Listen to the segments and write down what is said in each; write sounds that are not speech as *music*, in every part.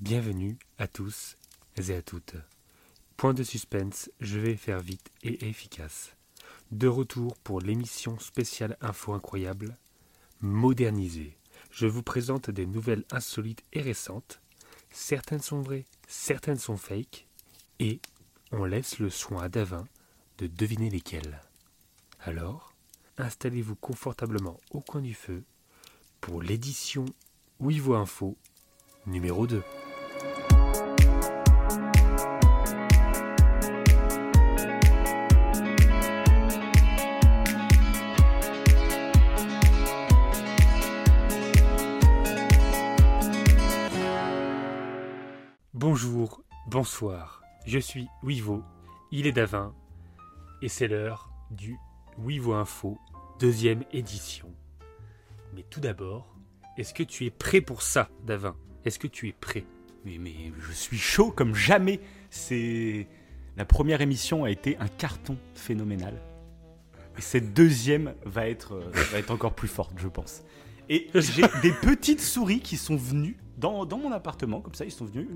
Bienvenue à tous et à toutes. Point de suspense, je vais faire vite et efficace. De retour pour l'émission spéciale Info Incroyable, modernisée. Je vous présente des nouvelles insolites et récentes. Certaines sont vraies, certaines sont fake. Et on laisse le soin à Davin de deviner lesquelles. Alors, installez-vous confortablement au coin du feu pour l'édition Ouivo Info numéro 2. Bonsoir, je suis Wivo, il est Davin, et c'est l'heure du Wivo Info, deuxième édition. Mais tout d'abord, est-ce que tu es prêt pour ça, Davin? Est-ce que tu es prêt? Mais, mais je suis chaud comme jamais. C'est la première émission a été un carton phénoménal. Et cette deuxième va être, euh, va être encore plus forte, je pense. Et j'ai *laughs* des petites souris qui sont venues dans, dans, mon appartement, comme ça, ils sont venus,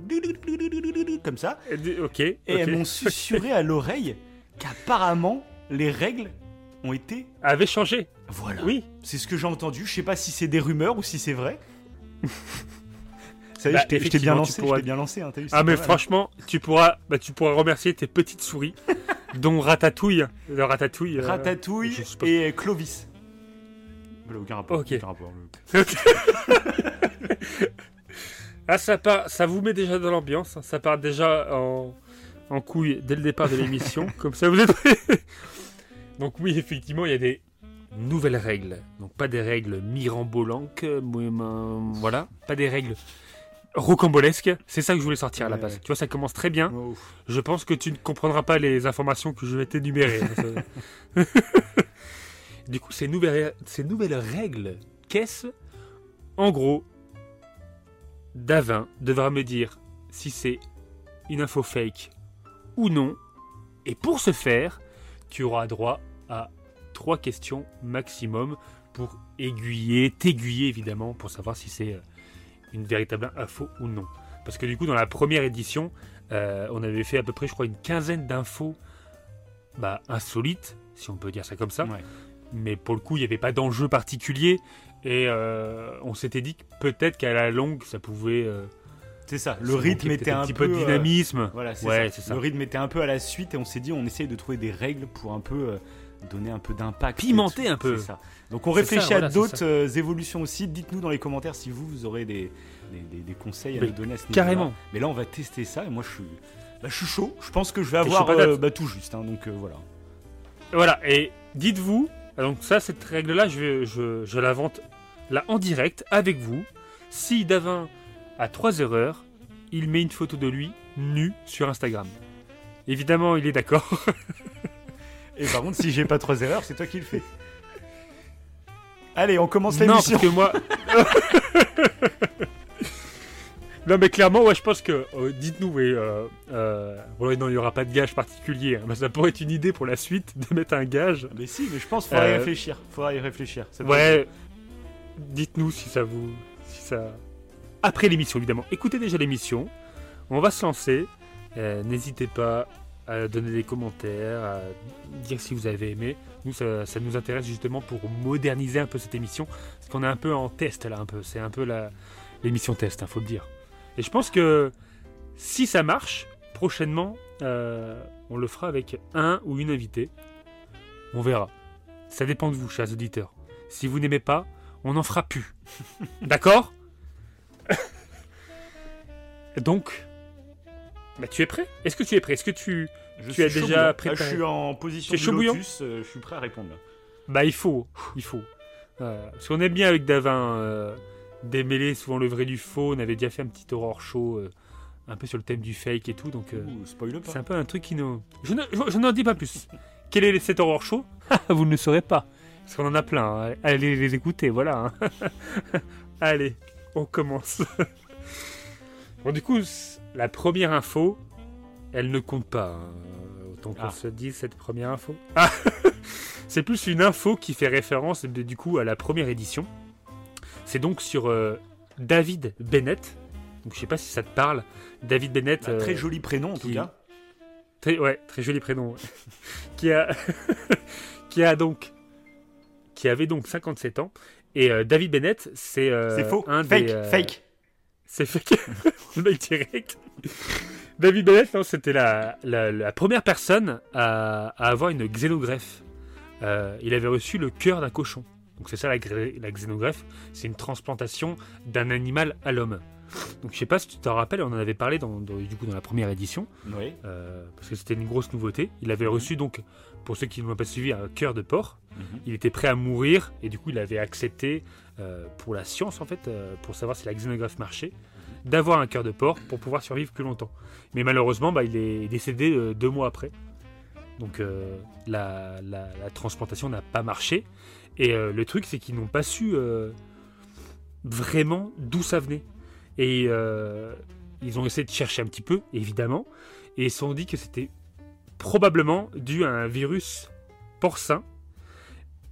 comme ça. Ok. Et elles m'ont *laughs* susurré à l'oreille qu'apparemment, les règles ont été. Avaient changé. Voilà. Oui. C'est ce que j'ai entendu. Je sais pas si c'est des rumeurs ou si c'est vrai. Ça y est, Bah, je t'ai- bien lancé, pourras- je t'ai bien lancé. Hein, vu, Ah mais mal. franchement, tu pourras, bah, tu pourras remercier tes petites souris, *laughs* dont Ratatouille, le Ratatouille. euh, Ratatouille et Clovis. Aucun rapport. Ok. aucun rapport. *laughs* Ah ça part, ça vous met déjà dans l'ambiance, hein. ça part déjà en, en couille dès le départ de l'émission, *laughs* comme ça vous êtes prêts? Donc oui, effectivement, il y a des nouvelles règles. Donc pas des règles mirambolanques, voilà, pas des règles rocambolesques. C'est ça que je voulais sortir à la base. ouais. Tu vois, ça commence très bien. Je pense que tu ne comprendras pas les informations que je vais t'énumérer. Ça- *laughs* du coup, ces nouvelles, ces nouvelles règles, qu'est-ce? En gros, Davin devra me dire si c'est une info fake ou non. Et pour ce faire, tu auras droit à trois questions maximum pour aiguiller, t'aiguiller évidemment, pour savoir si c'est euh, une véritable info ou non. Parce que du coup, dans la première édition, euh, on avait fait à peu près, je crois, une quinzaine d'infos bah, insolites, si on peut dire ça comme ça. Ouais. Mais pour le coup, il n'y avait pas d'enjeu particulier. Et euh, on s'était dit que peut-être qu'à la longue, ça pouvait. euh, C'est ça. Le rythme était peut-être un petit peu peu de euh, dynamisme. Voilà, c'est Ouais, ça. Le rythme était un peu à la suite et on s'est dit on essaye de trouver des règles pour un peu donner un peu d'impact. Pimenter un peu. C'est ça. Donc on réfléchit ça, à d'autres euh, évolutions aussi. Dites-nous dans les commentaires si vous, vous aurez des, des, des- des conseils à Mais nous donner à ce niveau Carrément. Mais là on va tester ça et moi je suis, bah, je suis chaud. Je pense que je vais avoir euh, bah, tout juste. hein, donc euh, voilà. Voilà, et dites-vous, donc ça, cette règle-là, je, je, je la vante là en direct avec vous. Si Davin a trois erreurs, il met une photo de lui nu sur Instagram. Évidemment, il est d'accord. *laughs* Et par contre si j'ai pas trois erreurs c'est toi qui le fais. Allez on commence non, l'émission. parce que moi. *laughs* non, mais clairement, ouais, je pense que. euh, Dites-nous, oui. Euh, euh, ouais, non, il n'y aura pas de gage particulier. hein, mais ça pourrait être une idée pour la suite de mettre un gage. Mais si, mais je pense qu'il faudra y Euh, réfléchir. Faudra y réfléchir. Ça Ouais. Dites-nous si ça vous. Si ça... Après l'émission, évidemment. Écoutez déjà l'émission. On va se lancer. Euh, N'hésitez pas à donner des commentaires, à dire si vous avez aimé. Nous, ça, ça nous intéresse justement pour moderniser un peu cette émission. Parce qu'on est un peu en test là, un peu. C'est un peu l'émission test, il faut le dire. Et je pense que si ça marche, prochainement, euh, on le fera avec un ou une invitée. On verra. Ça dépend de vous, chers auditeurs. Si vous n'aimez pas, on n'en fera plus. D'accord? Donc, bah, tu es prêt? Est-ce que tu es prêt? Est-ce que tu... Je Tu as déjà préparé. Je suis en position de lotus, euh, je suis prêt à répondre. Bah il faut, il faut. Euh, parce qu'on aime bien avec Davin euh, démêler souvent le vrai du faux. On avait déjà fait un petit horror show euh, un peu sur le thème du fake et tout. Donc euh, c'est un peu un truc qui nous... Je ne- je- je n'en dis pas plus. Quel est cet horror show? *laughs* Vous ne le saurez pas. Parce qu'on en a plein. hein. Allez les écouter, voilà. hein. *laughs* Allez, on commence. *laughs* bon du coup, la première info, elle ne compte pas. hein. Autant qu'on Ah. se dise cette première info. Ah *laughs* C'est plus une info qui fait référence de- du coup à la première édition. C'est donc sur euh, David Bennett, Donc je sais pas si ça te parle. David Bennett. Bah, très euh, joli prénom en tout cas. Très, ouais, très joli prénom. qui a, qui a donc, qui avait donc 57 ans. Et euh, David Bennett, c'est euh, C'est faux. un fake, des, euh, fake. C'est fake. *laughs* Le mec direct. David Bennett, non, c'était la, la, la première personne à, à avoir une xénogreffe. Euh, il avait reçu le cœur d'un cochon. Donc c'est ça la, la xénogreffe, c'est une transplantation d'un animal à l'homme. Donc je sais pas si tu t'en rappelles, on en avait parlé dans, dans- du coup dans la première édition. Oui. Euh, parce que c'était une grosse nouveauté. Il avait reçu donc, pour ceux qui ne l'ont pas suivi, un cœur de porc. Mhm. Il était prêt à mourir et du coup il avait accepté, euh, pour la science en fait, euh, pour savoir si la xénographe marchait, d'avoir un cœur de porc pour pouvoir survivre plus longtemps. Mais malheureusement, bah, il est décédé euh, deux mois après. Donc la, la- la transplantation n'a pas marché. Et le truc, c'est qu'ils n'ont pas su vraiment d'où ça venait. Et ils ont essayé de chercher un petit peu, évidemment, et ils se sont dit que c'était probablement dû à un virus porcin,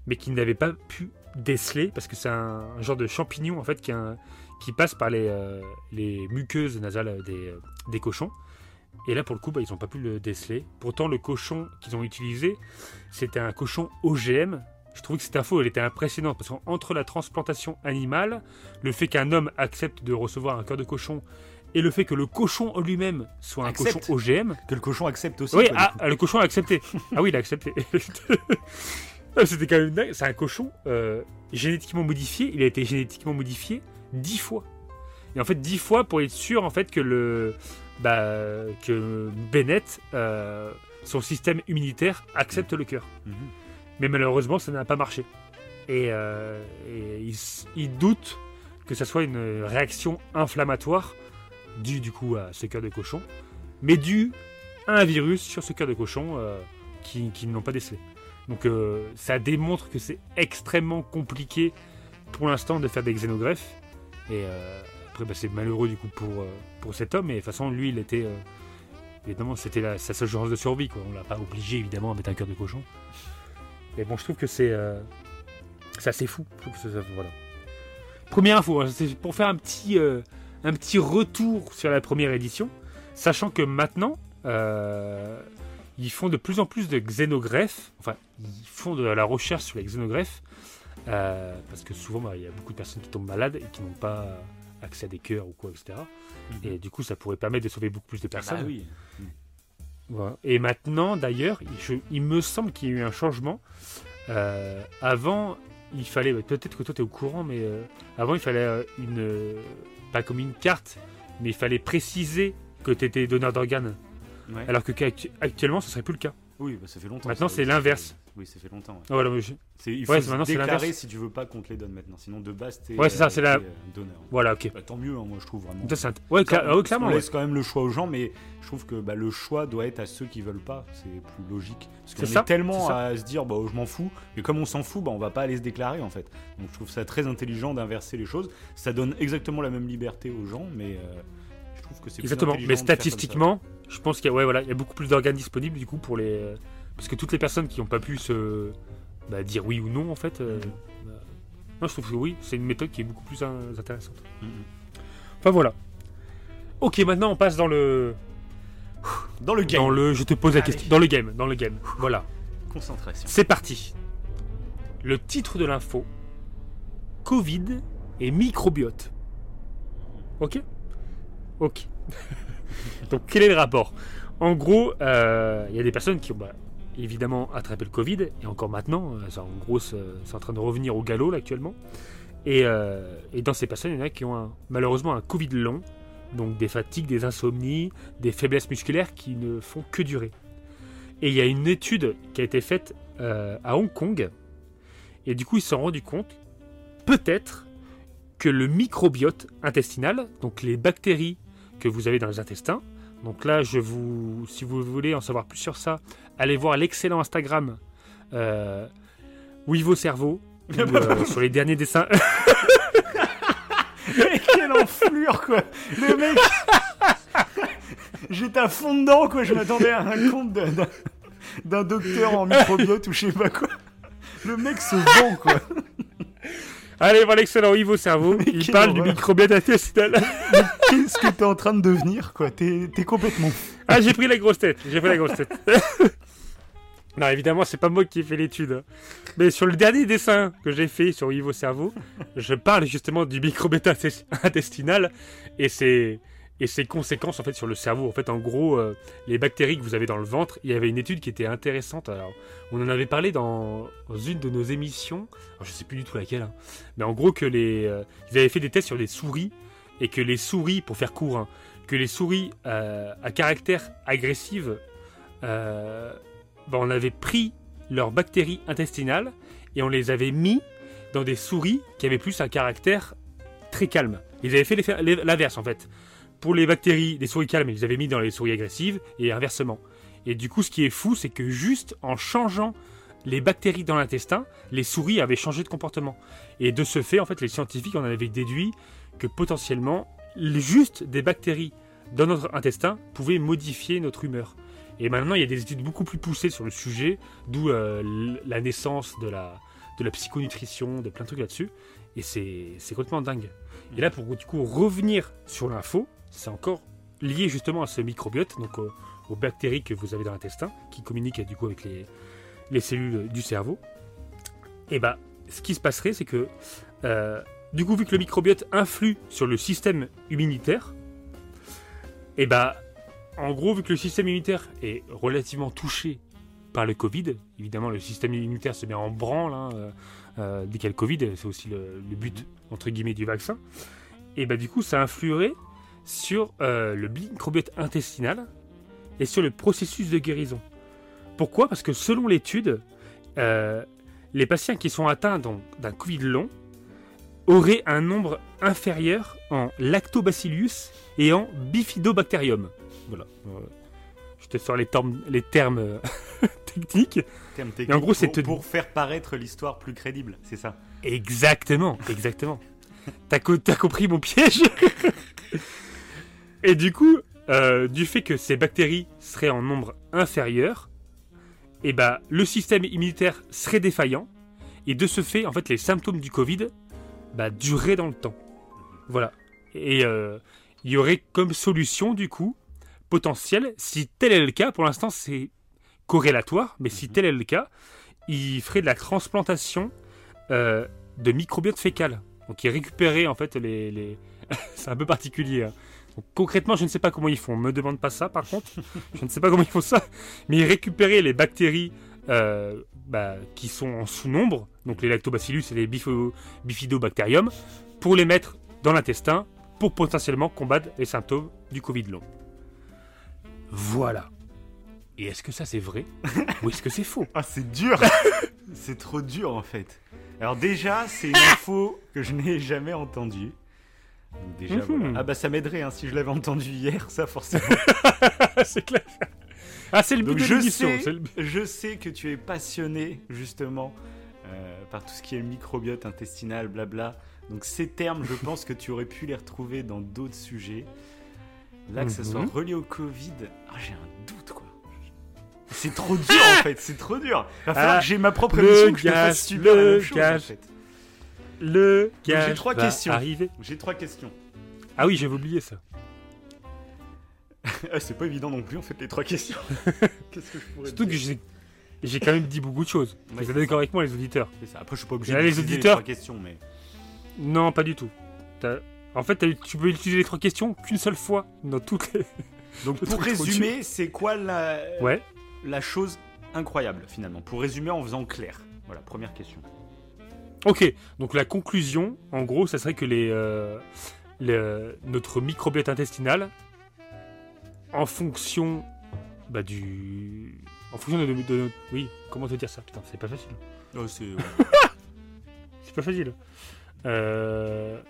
mais qu'ils n'avaient pas pu déceler, parce que c'est un, genre de champignon en fait qui, qui passe par les, euh, muqueuses nasales des, euh, des cochons. Et là, pour le coup, bah, ils n'ont pas pu le déceler. Pourtant, le cochon qu'ils ont utilisé, c'était un cochon OGM. Je trouve que cette info, elle était impressionnante parce qu'entre la transplantation animale, le fait qu'un homme accepte de recevoir un cœur de cochon et le fait que le cochon lui-même soit un Accepte. cochon OGM, Que le cochon accepte aussi. oui, quoi, ah, le cochon a accepté. ah oui, il a accepté. *laughs* Ah, C'était quand même dingue. C'est un cochon euh, génétiquement modifié. Il a été génétiquement modifié dix fois. Et en fait, dix fois pour être sûr en fait que le bah, que Bennett, euh, son système immunitaire accepte le cœur. Mhm. Mais malheureusement, ça n'a pas marché. Et, euh, et il, il doute que ça soit une réaction inflammatoire due du coup à ce cœur de cochon, mais due à un virus sur ce cœur de cochon euh, qui, qui n'ont pas décelé. Donc euh, ça démontre que c'est extrêmement compliqué pour l'instant de faire des xénogreffes. Et euh, après, bah, c'est malheureux du coup pour, pour cet homme. Mais de toute façon, lui, il était. évidemment, c'était sa seule chance de survie. Quoi. On l'a pas obligé évidemment à mettre un cœur de cochon. Mais bon, je trouve que c'est euh, c'est fou. Ça- ça- voilà. Première info, hein, c'est pour faire un petit, un petit retour sur la première édition, sachant que maintenant, euh, ils font de plus en plus de xénogreffes, enfin, ils font de la recherche sur les xénogreffes, euh, parce que souvent, bah, il y a beaucoup de personnes qui tombent malades et qui n'ont pas accès à des cœurs ou quoi, etc. Et du coup, ça pourrait permettre de sauver beaucoup plus de Bah personnes. Voilà. Et maintenant, d'ailleurs, il me semble qu'il y a eu un changement. Euh, avant, il fallait, peut-être que toi tu es au courant, mais euh, avant, il fallait une, pas comme une carte, mais il fallait préciser que tu étais donneur d'organes. Ouais. Alors que qu'actu- actuellement, ce serait plus le cas. Oui, bah, ça fait longtemps. Maintenant, ça, c'est oui, l'inverse. Oui, ça fait longtemps. ouais. Ah, Voilà, mais je- C'est- il faut Ouais, se déclarer si tu veux pas qu'on te les donne maintenant. Sinon, de base, t'es Ouais, c'est ça, euh, c'est la- euh, donneur. voilà, ok. Bah, tant mieux, hein, moi, je trouve vraiment. Ça, ouais, cla- ah ouais, On clairement. ouais. laisse quand même le choix aux gens, mais je trouve que bah, le choix doit être à ceux qui veulent pas. C'est plus logique. Parce qu'on C'est est, ça, tellement à se dire, bah, je m'en fous. Mais comme on s'en fout, bah, on va pas aller se déclarer en fait. Donc je trouve ça très intelligent d'inverser les choses. Ça donne exactement la même liberté aux gens, mais euh, je trouve que c'est Exactement. Mais statistiquement, je pense qu'il y a, ouais, voilà, il y a beaucoup plus d'organes disponibles du coup pour les. Parce que toutes les personnes qui n'ont pas pu se bah, dire oui ou non, en fait. euh, Mhm. bah, moi, je trouve que oui, c'est une méthode qui est beaucoup plus euh, intéressante. Mhm. Enfin voilà. Ok, maintenant on passe dans le. Dans le game, Dans le. Je te pose la Allez. question. Dans le game. Dans le game. Voilà. concentration. C'est parti. Le titre de l'info Covid et microbiote. Ok? Ok. *laughs* Donc, quel est le rapport? En gros, euh, il y a des personnes qui ont bah, évidemment attrapé le Covid, et encore maintenant, euh, en gros, c'est c'est en train de revenir au galop là, actuellement. Et, euh, et dans ces personnes, il y en a qui ont malheureusement un Covid long, donc des fatigues, des insomnies, des faiblesses musculaires qui ne font que durer. Et il y a une étude qui a été faite euh, à Hong Kong, et du coup, ils se sont rendus compte, peut-être, que le microbiote intestinal, donc les bactéries que vous avez dans les intestins, donc là, je vous, si vous voulez en savoir plus sur ça, allez voir l'excellent Instagram euh, Oui vos cerveaux, *laughs* où, euh, sur les derniers dessins. *laughs* Quelle enflure, quoi Le mec J'étais à fond dedans, quoi Je m'attendais à un compte d'un- docteur en microbiote ou je sais pas quoi. Le mec se vend, quoi Allez, voir l'excellent Yves au cerveau. Mais Il parle du microbiote intestinal. Qu'est-ce que t'es en train de devenir, quoi? T'es complètement. Ah, j'ai pris la grosse tête. J'ai pris la grosse tête. *laughs* non, évidemment, c'est pas moi qui ai fait l'étude. Mais sur le dernier dessin que j'ai fait sur au cerveau, je parle justement du microbiote intes- intestinal et ses, et ses conséquences en fait sur le cerveau. En fait, en gros, euh, les bactéries que vous avez dans le ventre, il y avait une étude qui était intéressante. Alors, on en avait parlé dans, une de nos émissions. Alors, je sais plus du tout laquelle. hein. Mais en gros, que les, euh, ils avaient fait des tests sur des souris et que les souris, pour faire court, hein, que les souris euh, à caractère agressive, euh, ben, on avait pris leurs bactéries intestinales et on les avait mis dans des souris qui avaient plus un caractère très calme. Ils avaient fait l'inverse en fait. Pour les bactéries des souris calmes, ils les avaient mis dans les souris agressives et inversement. Et du coup, ce qui est fou, c'est que juste en changeant les bactéries dans l'intestin, les souris avaient changé de comportement. Et de ce fait, en fait, les scientifiques en avaient déduit que potentiellement, juste des bactéries dans notre intestin pouvaient modifier notre humeur. Et maintenant, il y a des études beaucoup plus poussées sur le sujet, d'où euh, la naissance de la, de la psychonutrition, de plein de trucs là-dessus. Et c'est complètement dingue. Et là, pour du coup revenir sur l'info, c'est encore lié justement à ce microbiote, donc aux, aux bactéries que vous avez dans l'intestin, qui communiquent du coup avec les, les cellules du cerveau. Et bah, ce qui se passerait, c'est que euh, du coup, vu que le microbiote influe sur le système immunitaire, et bah, en gros, vu que le système immunitaire est relativement touché par le Covid, évidemment, le système immunitaire se met en branle hein, euh, euh, dès qu'il y a le Covid, c'est aussi le, but, entre guillemets, du vaccin. Et bah, du coup, ça influerait sur euh, le microbiote intestinal et sur le processus de guérison. Pourquoi? Parce que selon l'étude, les patients qui sont atteints d'un Covid long auraient un nombre inférieur en lactobacillus et en bifidobacterium. Voilà. Je te sors les termes, les termes euh, *laughs* techniques. En gros, c'est pour, faire paraître l'histoire plus crédible, c'est ça? Exactement, exactement. T'as co- t'as compris mon piège? Et du coup, euh, du fait que ces bactéries seraient en nombre inférieur, et bah, le système immunitaire serait défaillant, et de ce fait, en fait, les symptômes du Covid bah, dureraient dans le temps. Voilà. Et euh, il y aurait comme solution, du coup, potentielle, si tel est le cas, pour l'instant c'est corrélatoire, mais si Mhm. tel est le cas, il ferait de la transplantation euh, de microbiote fécal. Donc il récupérait en fait les... les... *laughs* c'est un peu particulier. hein. Donc, concrètement, je ne sais pas comment ils font. Me demande pas ça par contre. *laughs* je ne sais pas comment ils font ça. Mais ils récupéraient les bactéries euh, bah, qui sont en sous-nombre, donc les lactobacillus et les bifidobacterium, pour les mettre dans l'intestin pour potentiellement combattre les symptômes du Covid long. Voilà. Et est-ce que ça c'est vrai *laughs* ou est-ce que c'est faux? Ah, c'est dur *laughs* C'est trop dur en fait. Alors déjà, c'est une *laughs* info que je n'ai jamais entendue. Donc déjà, Mhm. voilà. Ah bah ça m'aiderait hein, si je l'avais entendu hier, ça forcément. C'est clair. Ah, c'est le but Donc de je l'émission. sais, c'est le- je sais que tu es passionné justement euh, par tout ce qui est microbiote intestinal, blabla. Donc ces termes, je pense que tu aurais pu les retrouver dans d'autres sujets. Là, que ça soit relié au Covid, ah, j'ai un doute quoi. C'est trop *laughs* dur en fait, c'est trop dur. Va falloir Ah, que j'ai ma propre le émission que je te gage, fasse super la le même chose, en gage. fait. Le j'ai gage trois va questions. arriver. J'ai trois questions. Ah oui, j'avais oublié ça. *laughs* Ah, c'est pas évident non plus en fait les trois questions. *laughs* Qu'est-ce que je pourrais Surtout que dire j'ai j'ai quand même dit beaucoup de choses. Ouais, Vous êtes d'accord avec moi, les auditeurs C'est ça. Après, je suis pas obligé Là, de les utiliser auditeurs- trois questions, mais Non, pas du tout. T'as- En fait, tu peux utiliser les trois questions qu'une seule fois dans toutes les. *laughs* donc pour résumer, c'est quoi la Ouais. la chose incroyable finalement? Pour résumer en faisant clair. Voilà, première question. Ok. Donc la conclusion, en gros, ça serait que les, euh, notre microbiote intestinal, en fonction bah, du, en fonction de, de- de- oui, comment te dire ça? Putain, c'est pas facile. Oh, c'est *laughs* C'est pas facile. Euh,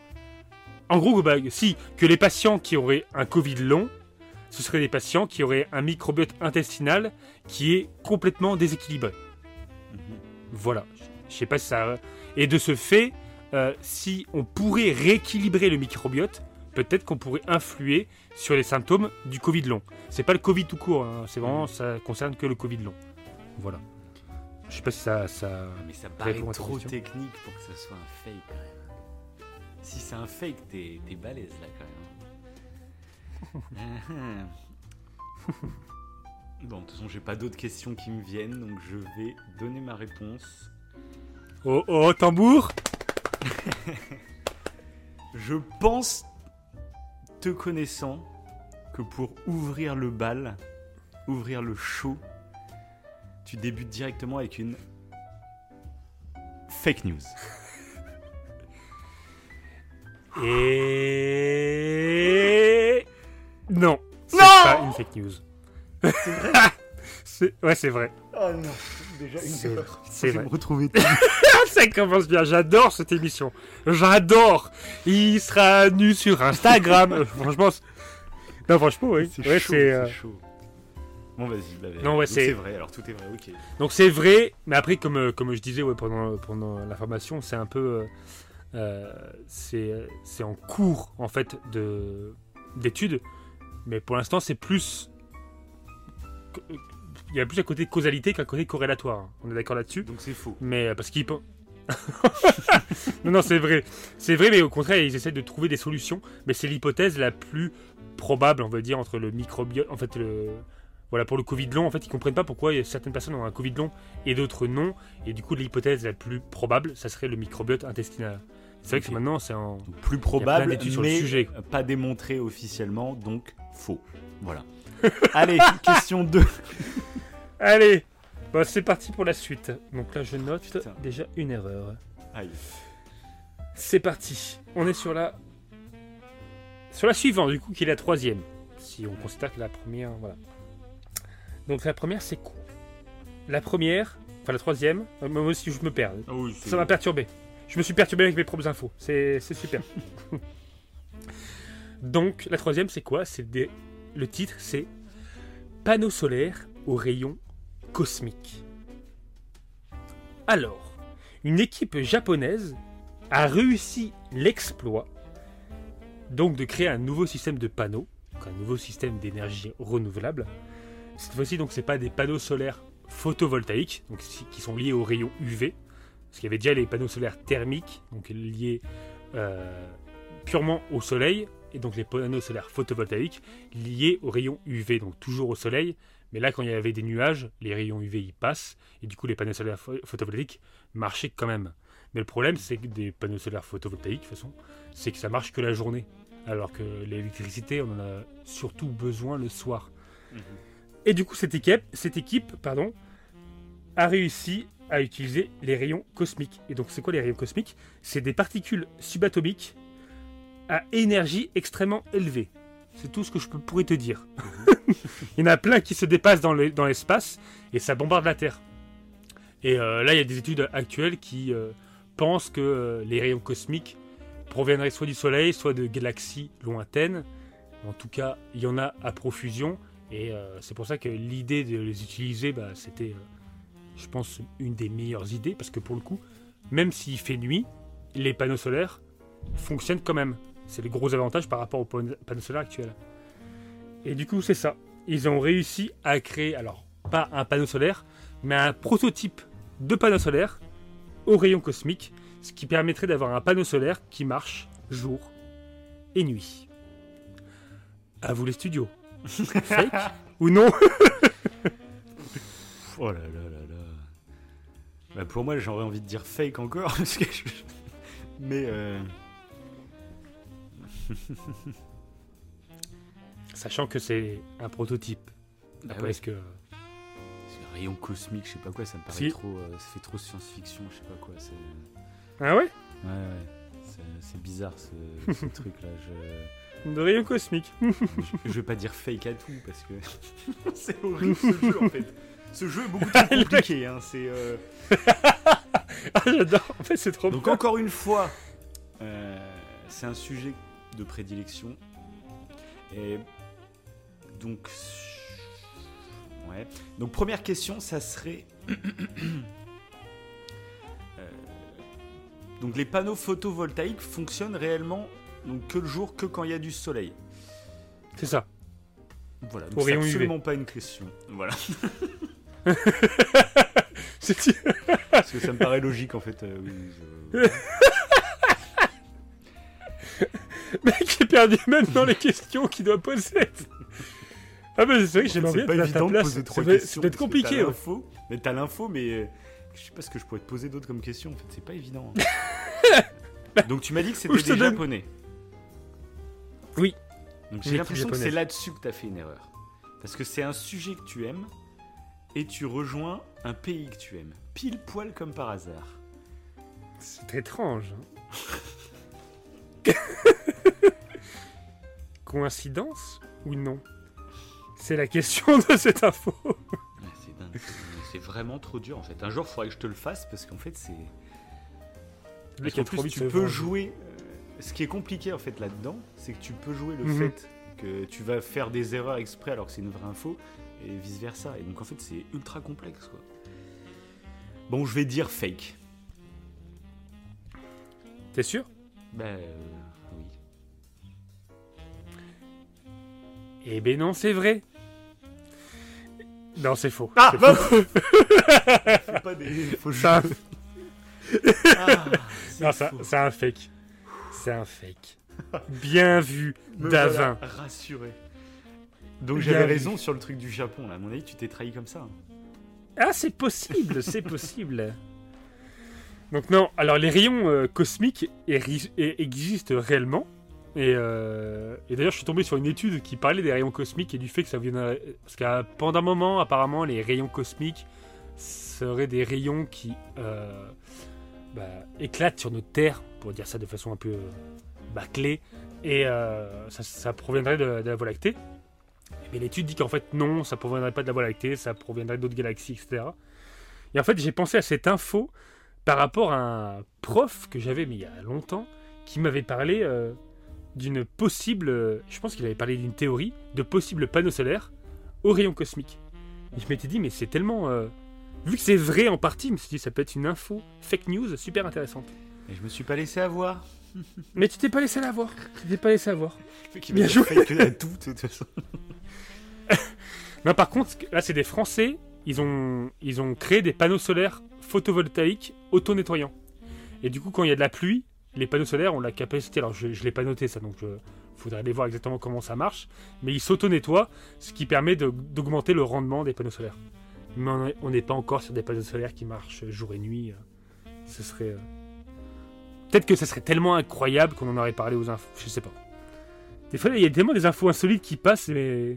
En gros, bah, si, que les patients qui auraient un Covid long, ce seraient des patients qui auraient un microbiote intestinal qui est complètement déséquilibré. Mhm. Voilà. Je sais pas si ça. Et de ce fait, euh, si on pourrait rééquilibrer le microbiote, peut-être qu'on pourrait influer sur les symptômes du Covid long. C'est pas le Covid tout court, hein, c'est vraiment ça concerne que le Covid long. Voilà. Je sais pas si ça, ça... Mais ça paraît trop technique pour que ça soit un fake. Si c'est un fake, t'es t'es balèze là quand même. *laughs* bon, de toute façon, j'ai pas d'autres questions qui me viennent, donc je vais donner ma réponse. Oh, oh, tambour *laughs* Je pense, te connaissant, que pour ouvrir le bal, ouvrir le show, tu débutes directement avec une fake news. Et... Non C'est Non pas une fake news. C'est- *laughs* ouais, c'est vrai. Oh non, déjà C'est c'est vrai. retrouver. *laughs* Ça commence bien, j'adore cette émission. J'adore. Il sera nu sur Instagram. *laughs* Franchement, non, franchement, oui. C'est Ouais, chaud, c'est, euh, chaud. Bon, vas-y. bah, vas-y. Non, ouais, Donc, c'est- c'est vrai, alors tout est vrai, ok. Donc c'est vrai, mais après, comme, euh, comme je disais ouais, pendant, pendant la formation, c'est un peu. euh, euh, c'est en cours, en fait, de d'études. Mais pour l'instant, c'est plus. Il y a plus un côté causalité qu'un côté corrélatoire. On est d'accord là-dessus Donc c'est faux. Mais euh, parce qu'ils *laughs* non, non, c'est vrai. C'est vrai, mais au contraire, ils essaient de trouver des solutions. Mais c'est l'hypothèse la plus probable, on va dire, entre le microbiote. En fait, le. Voilà, pour le Covid long, en fait, ils comprennent pas pourquoi certaines personnes ont un Covid long et d'autres non. Et du coup, l'hypothèse la plus probable, ça serait le microbiote intestinal. C'est vrai que maintenant, c'est en. Donc, plus probable, d'études sur le mais sujet. pas démontré officiellement, donc faux. Voilà. *laughs* Allez, question 2. Allez Bon, c'est parti pour la suite. Donc là, je note Putain. déjà une erreur. Aïe. C'est parti. On est sur la sur la suivante du coup qui est la troisième. Si on que la première, voilà. Donc la première c'est quoi La première, enfin la troisième. euh, Moi aussi je me perds. Ah oui, Ça m'a perturbé. Je me suis perturbé avec mes propres infos. C'est super. *laughs* Donc la troisième c'est quoi? C'est des... le titre c'est panneau solaire aux rayons cosmiques. Alors, une équipe japonaise a réussi l'exploit donc de créer un nouveau système de panneaux, un nouveau système d'énergie renouvelable. Cette fois-ci donc c'est pas des panneaux solaires photovoltaïques donc qui sont liés aux rayons UV, parce qu'il y avait déjà les panneaux solaires thermiques donc liés euh, purement au soleil et donc les panneaux solaires photovoltaïques liés aux rayons UV donc toujours au soleil. Mais là, quand il y avait des nuages, les rayons UV y passent, et du coup, les panneaux solaires pho- photovoltaïques marchaient quand même. Mais le problème, c'est que des panneaux solaires photovoltaïques, de toute façon, c'est que ça marche que la journée. Alors que l'électricité, on en a surtout besoin le soir. Et du coup, cette équipe, cette équipe pardon, a réussi à utiliser les rayons cosmiques. Et donc, c'est quoi les rayons cosmiques? C'est des particules subatomiques à énergie extrêmement élevée. C'est tout ce que je peux- pourrais te dire. *laughs* il y en a plein qui se dépassent dans le- dans l'espace et ça bombarde la Terre. Et euh, là, il y a des études actuelles qui euh, pensent que euh, les rayons cosmiques proviendraient soit du Soleil, soit de galaxies lointaines. En tout cas, il y en a à profusion. Et c'est pour ça que l'idée de les utiliser, bah, c'était, je pense, une des meilleures idées. Parce que pour le coup, même s'il fait nuit, les panneaux solaires fonctionnent quand même. C'est le gros avantage par rapport aux pan- panneaux solaires actuels. Et du coup, c'est ça. Ils ont réussi à créer, alors, pas un panneau solaire, mais un prototype de panneau solaire aux rayons cosmiques, ce qui permettrait d'avoir un panneau solaire qui marche jour et nuit. À vous les studios. *laughs* Fake ou non? Oh là là là là. Bah pour moi, j'aurais envie de dire fake encore. *laughs* parce que je- Mais euh, *laughs* Sachant que c'est un prototype. bah ouais, est-ce que... c'est un rayon cosmique, je sais pas quoi, ça me paraît Si. trop. euh, ça fait trop science-fiction, je sais pas quoi. C'est... Ah ouais? Ouais, ouais. C'est, bizarre ce, *laughs* ce truc-là. Je... De rayons cosmiques. je... je vais pas dire fake à tout parce que c'est horrible ce jeu en fait. Ce jeu est beaucoup trop *laughs* compliqué. Hein. C'est, euh, *laughs* ah, j'adore. En fait, c'est trop Donc bien. encore une fois, euh, c'est un sujet de prédilection. Et donc, ouais. Donc première question, ça serait *clears throat* Euh, donc les panneaux photovoltaïques fonctionnent réellement donc que le jour, que quand il y a du soleil. C'est ça. Voilà, donc c'est UV. absolument pas une question. Voilà, *laughs* *laughs* parce que ça me paraît logique en fait. euh, oui, je- *laughs* Mec est perdu même dans les questions qu'il doit poser. Ah bah c'est vrai que j'ai envie C'est pas d'être à ta de place. poser trois Ça va- questions. Ça va être parce que compliqué. L'info, mais t'as l'info, mais euh, je sais pas ce que je pourrais te poser d'autre comme question. En fait, c'est pas évident. *laughs* Donc tu m'as dit que c'était des donne- japonais. Oui. Donc j'ai l'impression que c'est là-dessus que t'as fait une erreur. Parce que c'est un sujet que tu aimes et tu rejoins un pays que tu aimes. Pile poil comme par hasard. C'est étrange. hein. *laughs* Coïncidence ou non? C'est la question de cette info. Ouais, c'est dingue. C'est vraiment trop dur en fait. Un jour, il faudrait que je te le fasse parce qu'en fait, c'est. Parce qu'en plus, tu peux jouer. euh, ce qui est compliqué en fait là-dedans, c'est que tu peux jouer le Mhm. fait que tu vas faire des erreurs exprès alors que c'est une vraie info et vice versa. Et donc en fait, c'est ultra complexe quoi. Bon, je vais dire fake. T'es sûr? Ben euh, oui. Eh ben non, c'est vrai. Non, c'est faux. Ah, C'est bah, faux. Pas des faux jeux. C'est un- Ah, Non, ça- c'est un fake. C'est un fake. Bien vu, Me Davin. voilà rassuré. Donc j'avais raison sur le truc du Japon là. À mon avis, tu t'es trahi comme ça. Ah, c'est possible, c'est possible. Donc non, alors les rayons euh, cosmiques existent réellement. Et, euh, et d'ailleurs, je suis tombé sur une étude qui parlait des rayons cosmiques et du fait que ça viendrait... Parce qu'à pendant un moment, apparemment, les rayons cosmiques seraient des rayons qui euh, bah, éclatent sur notre Terre, pour dire ça de façon un peu bâclée. Et ça, ça proviendrait de, de la Voie lactée. Mais l'étude dit qu'en fait non, ça proviendrait pas de la Voie lactée, ça proviendrait d'autres galaxies, etc. Et en fait, j'ai pensé à cette info par rapport à un prof que j'avais mais il y a longtemps, qui m'avait parlé euh, d'une possible, je pense qu'il avait parlé d'une théorie de possibles panneaux solaires aux rayons cosmiques. Et je m'étais dit mais c'est tellement, euh, vu que c'est vrai en partie, je me suis dit ça peut être une info fake news super intéressante. Et je me suis pas laissé avoir. Mais tu t'es pas laissé la voir, tu t'es pas laissé avoir. Bien joué. tout, de toute façon. *laughs* Non, par contre, là, c'est des Français. Ils ont, ils ont créé des panneaux solaires photovoltaïques auto-nettoyants. Et du coup, quand il y a de la pluie, les panneaux solaires ont la capacité. Alors, je ne l'ai pas noté ça, donc il faudrait aller voir exactement comment ça marche. Mais ils s'auto-nettoient, ce qui permet d'augmenter le rendement des panneaux solaires. Mais on est- on n'est pas encore sur des panneaux solaires qui marchent jour et nuit. euh. Ce serait. euh, Peut-être que ça serait tellement incroyable qu'on en aurait parlé aux infos. Je sais pas. Des fois, il y a tellement des infos insolites qui passent, mais.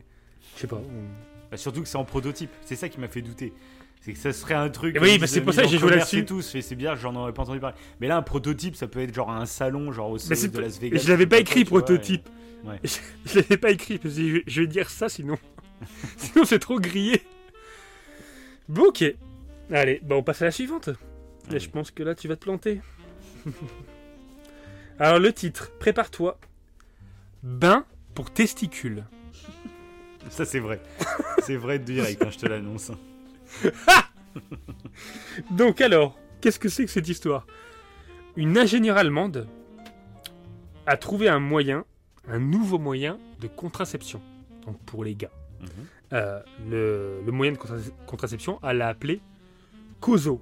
Je sais pas. Bah, surtout que c'est en prototype. C'est ça qui m'a fait douter. C'est que ça serait un truc. Et oui, bah, c'est pour ça que j'ai joué là-dessus. C'est bien, j'en aurais pas entendu parler. Mais là, un prototype, ça peut être genre un salon, genre au c'est de Las Vegas. je l'avais pas écrit prototype. Ouais. Je, *laughs* je l'avais pas écrit parce que je, je vais dire ça sinon. *laughs* sinon c'est trop grillé. Bon ok. Allez, bah on passe à la suivante. Et je pense que là tu vas te planter. *laughs* Alors le titre, prépare-toi. Bain pour testicules. *laughs* Ça, c'est vrai. c'est vrai direct, hein, je te l'annonce. *laughs* Donc alors, qu'est-ce que c'est que cette histoire? Une ingénieure allemande a trouvé un moyen, un nouveau moyen de contraception. Donc pour les gars. Mhm. Euh, le, le moyen de contra- contraception, elle l'a appelé COSO.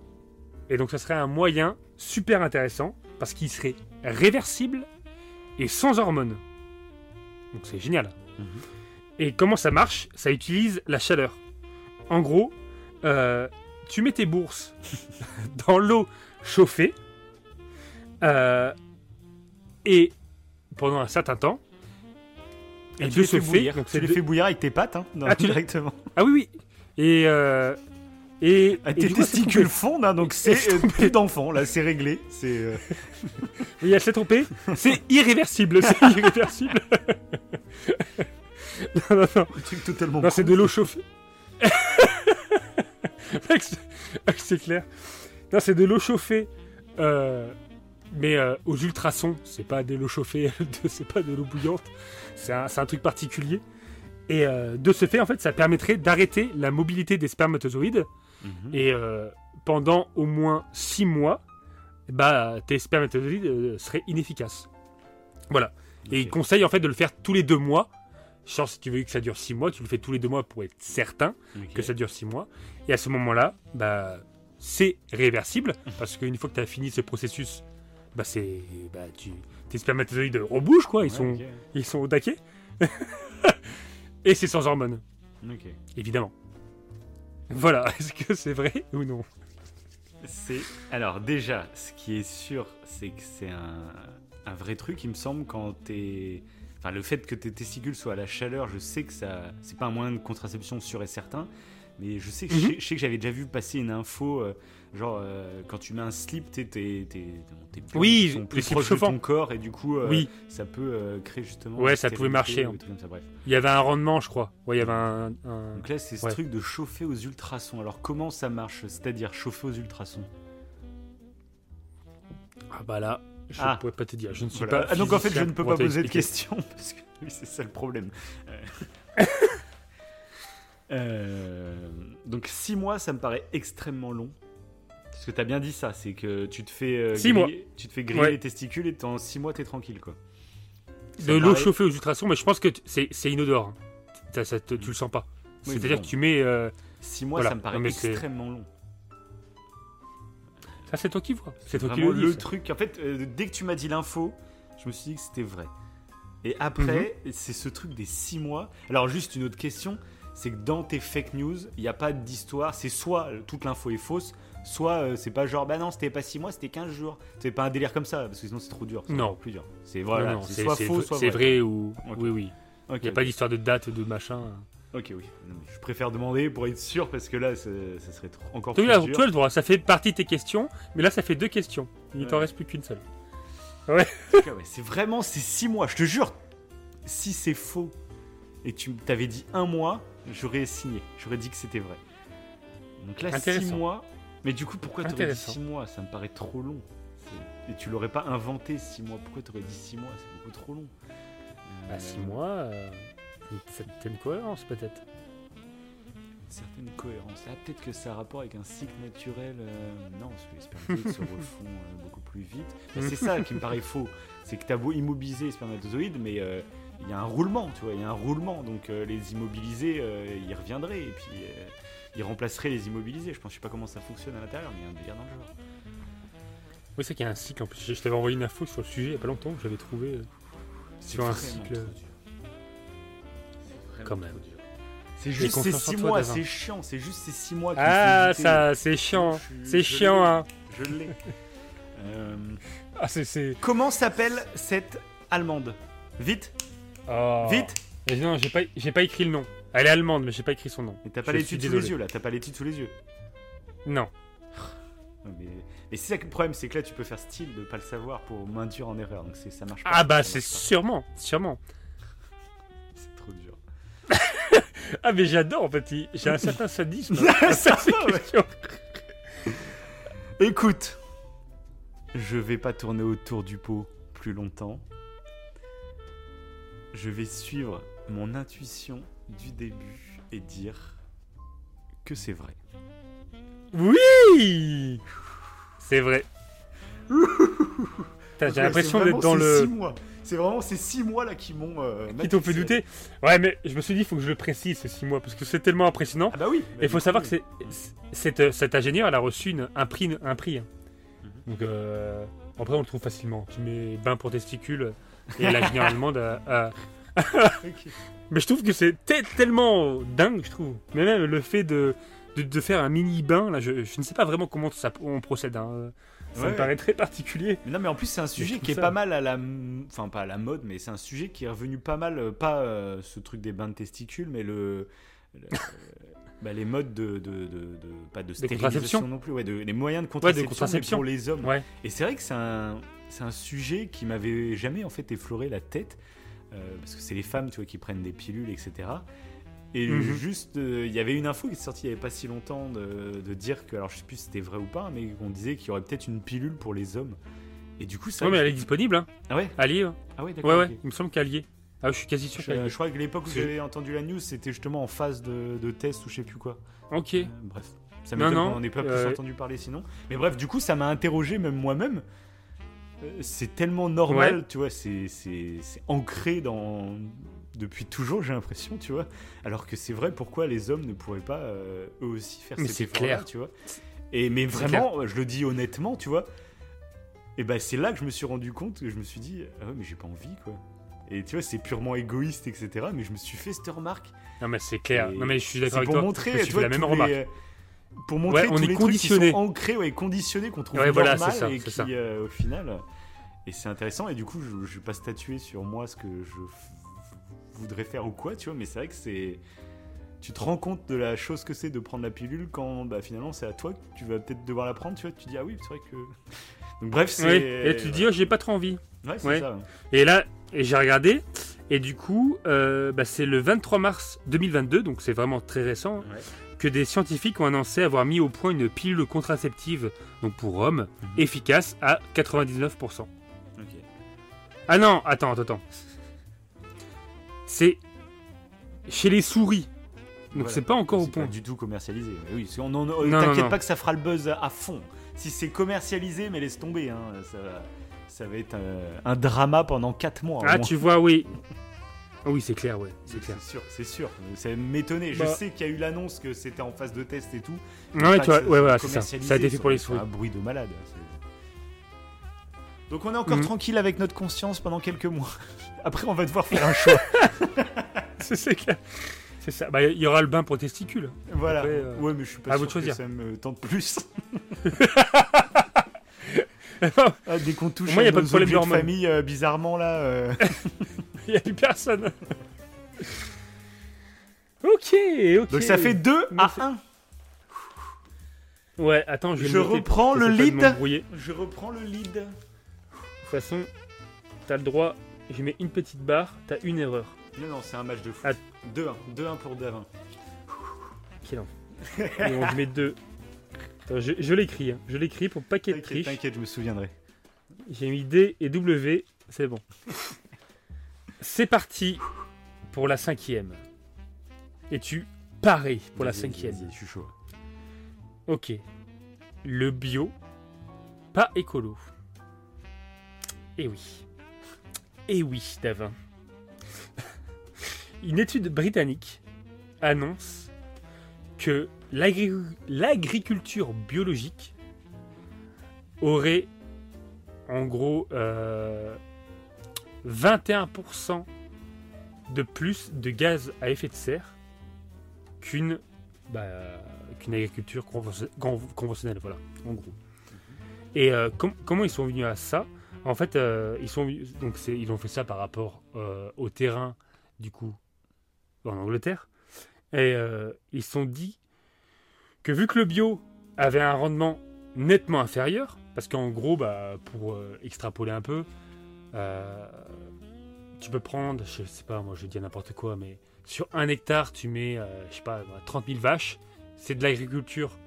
Et donc ça serait un moyen super intéressant parce qu'il serait réversible et sans hormones. Donc c'est génial. Mhm. Et comment ça marche? Ça utilise la chaleur. En gros, euh, tu mets tes bourses *laughs* dans l'eau chauffée euh, et pendant un certain temps. Et, Et de tu les ce fais fait, bouillir. donc Tu c'est les de- fais bouillir avec tes pattes, hein, Ah, *laughs* tu directement. ah oui, oui. Et. euh, et, Ah, et tes testicules fondent, hein, donc *laughs* c'est euh, plus d'enfants, là, c'est réglé. C'est. euh, *laughs* Oui, elle s'est trompée. C'est irréversible. C'est *laughs* irréversible. non, non, non. un truc totalement. Non, c'est de l'eau chauffée. C'est- clair. Non, c'est de l'eau chauffée. euh, mais euh, aux ultrasons. C'est pas de l'eau chauffée. c'est pas de l'eau bouillante. C'est un, truc particulier. Et de ce fait, en fait, ça permettrait d'arrêter la mobilité des spermatozoïdes. Mhm. Et euh, pendant au moins 6 mois, bah, tes spermatozoïdes euh, seraient inefficaces. Voilà. Et il conseille en fait de le faire tous les deux mois. Genre, si tu veux que ça dure 6 mois, tu le fais tous les deux mois pour être certain que ça dure 6 mois. Et à ce moment-là, bah, c'est réversible *laughs* parce qu'une fois que tu as fini ce processus, bah c'est. Bah tu. Tes spermatozoïdes rebougent quoi, ils, Ouais, sont, ils sont au taquet. *laughs* Et c'est sans hormones, évidemment. Voilà, *laughs* est-ce que c'est vrai ou non? C'est alors déjà, ce qui est sûr, c'est que c'est un, un vrai truc. Il me semble quand t'es, enfin le fait que tes testicules soient à la chaleur, je sais que ça, c'est pas un moyen de contraception sûr et certain. Mais je sais que, Mhm. je sais que j'avais déjà vu passer une info, euh, genre euh, quand tu mets un slip, t'es, t'es, Oui, sont plus proches de ton corps et du coup, euh, Oui, ça peut euh, créer justement. Ouais, ça pouvait marcher, hein. ça, bref. il y avait un rendement, je crois. Ouais, il y avait un. un- Donc là, c'est ce Ouais. truc de chauffer aux ultrasons. Alors comment ça marche C'est-à-dire chauffer aux ultrasons? Ah bah là, je Ah. ne pourrais pas te dire. Je ne suis Voilà. pas. Ah, donc en fait, je ne peux pas poser de questions *laughs* parce que oui, c'est ça le problème. *laughs* *laughs* Donc 6 mois, ça me paraît extrêmement long. Parce que t'as bien dit ça, c'est que tu te fais euh, Six griller, tu te fais griller Ouais. les testicules et en 6 mois t'es tranquille quoi. De l'eau chauffée aux ultrasons, mais je pense que c'est inodore. Ça- ça tu le sens pas. Oui, C'est-à-dire bon. que tu mets. euh, 6 mois, Voilà. ça me paraît Non, extrêmement long. Ça, c'est toi qui vois. C'est toi qui le le truc. En fait, euh, dès que tu m'as dit l'info, je me suis dit que c'était vrai. Et après, Mhm. c'est ce truc des 6 mois. Alors, juste une autre question c'est que dans tes fake news, il n'y a pas d'histoire. C'est soit euh, toute l'info est fausse, soit euh, c'est pas genre, bah non, c'était pas 6 mois, c'était 15 jours. C'est pas un délire comme ça, parce que sinon c'est trop dur. Non. plus dur. C'est voilà, c'est soit faux, soit C'est vrai. vrai ou. Oui, oui. Il n'y a pas d'histoire de date, de machin. ok, oui. Non, mais je préfère demander pour être sûr, parce que là, ça serait trop- encore plus dur. tu as le droit, ça fait partie de tes questions, mais là, ça fait deux questions. Il t'en Ouais. reste plus qu'une seule. Ouais, c'est vraiment c'est 6 mois, je te jure. Si c'est faux et tu t'avais dit un mois, j'aurais signé, j'aurais dit que c'était vrai. Donc là, 6 Intéressant. mois. Mais du coup, pourquoi t'aurais dit Intéressant. 6 mois? Ça me paraît trop long. Et tu l'aurais pas inventé 6 mois. Pourquoi t'aurais dit 6 mois? C'est beaucoup trop long. Bah, Euh, six mois, euh, une certaine cohérence peut-être. Une certaine cohérence. Ah, peut-être que ça a rapport avec un cycle naturel. euh, Non, parce que les spermatozoïdes se *laughs* refont euh, beaucoup plus vite. Bah, c'est ça qui me paraît faux. C'est que tu as beau immobiliser les spermatozoïdes, mais euh, il y a un roulement, tu vois, il y a un roulement. Donc les immobilisés, euh, ils reviendraient et puis euh, ils remplaceraient les immobilisés. Je pense, je sais pas comment ça fonctionne à l'intérieur, mais il y a un délire dans le genre. Oui, c'est qu'il y a un cycle en plus. Je t'avais envoyé une info sur le sujet il y a pas longtemps que j'avais trouvé. euh, C'est Sur un cycle- Quand même. C'est juste ces confiance en 6 toi, mois, c'est chiant, c'est juste ces 6 mois qui me Ah, ça, c'est chiant. C'est chiant, hein. Je l'ai. Euh, *laughs* Ah, c'est. c'est- Comment s'appelle cette allemande? Vite, Oh. vite? Non, j'ai pas, j'ai pas écrit le nom. Elle est allemande, mais j'ai pas écrit son nom. Mais t'as pas Je l'étude sous les yeux là, t'as pas l'étude sous les yeux. Non. Mais, mais c'est ça que le problème, c'est que là tu peux faire style de pas le savoir pour m'induire en erreur, donc ça marche pas. Ah, bah, Ça c'est sûrement. Sûrement. *laughs* C'est trop dur. *laughs* Ah, mais j'adore en fait. J'ai un certain sadisme. *laughs* Ça à ces questions. Écoute, je vais pas tourner autour du pot plus longtemps. Je vais suivre mon intuition du début et dire que c'est vrai. Oui C'est vrai. *laughs* J'ai l'impression d'être dans le. six. C'est vraiment ces six mois là qui m'ont. euh, Qui t'ont fait douter Ouais, mais je me suis dit, il faut que je le précise, ces 6 mois, parce que c'est tellement impressionnant. Ah bah oui. Et il faut savoir que c'est, c'est- cette, cette ingénieure, elle a reçu une- un prix. Un prix hein. Mhm. Donc, euh, après, on le trouve facilement. Tu mets bain pour testicules, et l'ingénieure *laughs* allemande a-. Mais je trouve que c'est te- tellement dingue, je trouve. Mais même le fait de, de, de faire un mini bain, là, je, je ne sais pas vraiment comment ça, on procède. hein. Ça Ouais. me paraît très particulier. Mais non, mais en plus, c'est un sujet qui est ça- pas mal à la. Enfin, pas à la mode, mais c'est un sujet qui est revenu pas mal. euh, Pas euh, ce truc des bains de testicules, mais le. le- *laughs* bah, les modes de, de, de, de- Pas de stérilisation contraception. non plus, ouais, les moyens de contraception, pour les hommes. Et c'est vrai que c'est un, un sujet qui m'avait jamais en fait effleuré la tête, euh, parce que c'est les femmes, tu vois, qui prennent des pilules, etc. Et Mhm. juste, euh, il y avait une info qui est sortie il y avait pas si longtemps de, de dire que, alors je sais plus si c'était vrai ou pas, mais qu'on disait qu'il y aurait peut-être une pilule pour les hommes. Et du coup, ça. Ouais, mais elle est disponible, hein, Ah ouais, lire. ah ouais, d'accord. Ouais, ouais, il me semble qu'elle y est. Ah, je suis quasi sûr Je, je crois que l'époque où j'avais entendu la news, c'était justement en phase de, de test ou je sais plus quoi. Ok. Euh, bref, ça Non, m'étonne n'en ait pas plus entendu parler sinon. Mais bref, du coup, ça m'a interrogé même moi-même. Euh, C'est tellement normal, Ouais. tu vois, c'est ancré dans depuis toujours, j'ai l'impression, tu vois. Alors que c'est vrai, pourquoi les hommes ne pourraient pas euh, eux aussi faire Mais cet c'est effort-là, clair. tu vois? Et mais vraiment, je le dis honnêtement, tu vois. Et bah c'est là que je me suis rendu compte que je me suis dit, ah ouais, mais j'ai pas envie quoi. Et tu vois, c'est purement égoïste, etc. Mais je me suis fait cette remarque. Non, mais c'est clair. Et Non, mais je suis d'accord avec pour toi. montrer, je me suis tu fait vois, la même remarque. les- Pour montrer Ouais, on tous est les trucs qui conditionné. sont ancrés, ouais, conditionnés, qu'on trouve Ouais, voilà, normal c'est ça, et c'est qui, ça. euh, au final, et c'est intéressant. Et du coup, je, je vais pas statuer sur moi ce que je voudrais faire ou quoi, tu vois. Mais c'est vrai que c'est, tu te rends compte de la chose que c'est de prendre la pilule quand, bah, finalement, c'est à toi que tu vas peut-être devoir la prendre, tu vois. Tu dis ah oui, c'est vrai que. *laughs* Donc bref, c'est. Et tu te dis, oh, j'ai pas trop envie. Ouais, c'est ouais. ça. Et là, et j'ai regardé, et du coup, euh, bah, c'est le 23 mars 2022, donc c'est vraiment très récent, Ouais. Que des scientifiques ont annoncé avoir mis au point une pilule contraceptive, donc pour hommes, Mhm. efficace à 99%. Ok. Ah non, attends, attends, attends. C'est chez les souris. Donc Voilà. c'est pas encore au C'est point. Pas du tout commercialisé. Mais oui, c'est- on t'inquiète pas que ça fera le buzz à fond. Si c'est commercialisé, mais laisse tomber, hein, ça, va, ça va être euh, un drama pendant 4 mois. Ah, moins. tu vois, oui. *laughs* Ah oui, c'est clair, ouais, c'est clair. C'est sûr, c'est sûr. Ça m'étonner. Je Bah. sais qu'il y a eu l'annonce que c'était en phase de test et tout. Ouais, tu vois, ouais, voilà, c'est ça. Ça a été fait pour les souris. Un bruit de malade. Donc on est encore Mhm. tranquille avec notre conscience pendant quelques mois. *laughs* Après, on va devoir faire un choix. *laughs* C'est clair. C'est ça. Bah, il y aura le bain pour testicules. voilà. Après, euh, Ouais, mais je suis pas à sûr vous de que choisir. ça me tente plus. *laughs* Ah, dès qu'on touche Moi, y a à pas de problème de famille, euh, bizarrement là. euh, Il n'y a plus personne. ok, ok. Donc ça fait 2 Mais à c'est- 1. Ouais, attends, je vais Je noter reprends le lead. Je reprends le lead. De toute façon, t'as le droit. Je mets une petite barre, t'as une erreur. Non, non, c'est un match de. Ah. 2-1. 2-1 pour Davin. Quel enfer. Et on je mets deux. Attends, je je l'écris, hein. je l'écris pour ait de triche. t'inquiète, je me souviendrai. J'ai mis D et W, c'est bon. C'est parti pour la cinquième. Es-tu paré pour la cinquième? Je suis chaud. Ok. Le bio, pas écolo. Eh oui. Eh oui, Davin. Une étude britannique annonce que l'agri- l'agriculture biologique aurait en gros euh, 21% de plus de gaz à effet de serre qu'une bah, qu'une agriculture conven- con- conventionnelle, voilà, en gros. Et euh, com- comment ils sont venus à ça? En fait, euh, ils sont donc ils ont fait ça par rapport euh, au terrain du coup en Angleterre, et ils se sont dit que vu que le bio avait un rendement nettement inférieur, parce qu'en gros, bah, pour extrapoler un peu, tu peux prendre, je sais pas, moi je dis n'importe quoi, mais sur un hectare, tu mets, euh, je sais pas, moi, 30 000 vaches. C'est de l'agriculture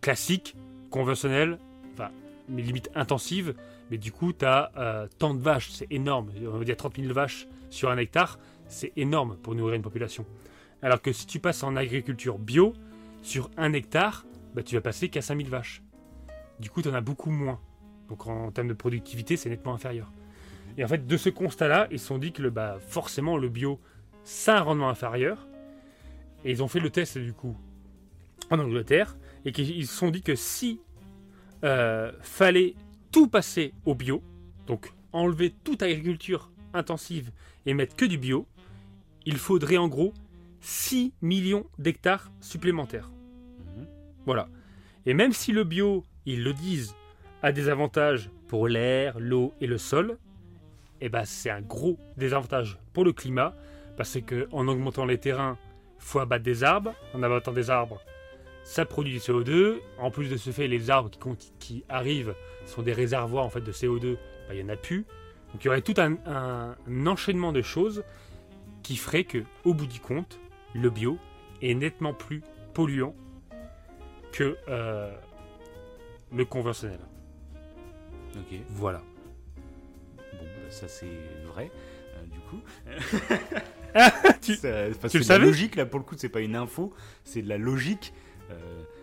classique, conventionnelle, enfin, mais limite intensive. Mais du coup, tu as tant de vaches, c'est énorme. On va dire 30 000 vaches sur un hectare, c'est énorme pour nourrir une population. Alors que si tu passes en agriculture bio, sur un hectare, bah, tu vas passer qu'à 5 000 vaches. Du coup, tu en as beaucoup moins. Donc en termes de productivité, c'est nettement inférieur. Et en fait, de ce constat-là, ils se sont dit que le, bah, forcément, le bio, ça a un rendement inférieur. Et ils ont fait le test, du coup, en Angleterre. Et qu'ils se sont dit que si euh, fallait tout passer au bio, donc enlever toute agriculture intensive et mettre que du bio, il faudrait en gros 6 millions d'hectares supplémentaires. Mhm. Voilà. Et même si le bio, ils le disent, a des avantages pour l'air, l'eau et le sol, eh ben c'est un gros désavantage pour le climat parce que en augmentant les terrains, faut abattre des arbres. En abattant des arbres, ça produit du CO2. En plus de ce fait, les arbres qui, arrivent sont des réservoirs en fait de CO2. Ben, il y en a plus. Donc il y aurait tout un, un- un enchaînement de choses qui ferait que, au bout du compte, le bio est nettement plus polluant que euh, le conventionnel. Ok. Voilà. Ça c'est vrai. euh, du coup. Tu- *laughs* tu c'est le savais logique là pour le coup, c'est pas une info, c'est de la logique. Euh,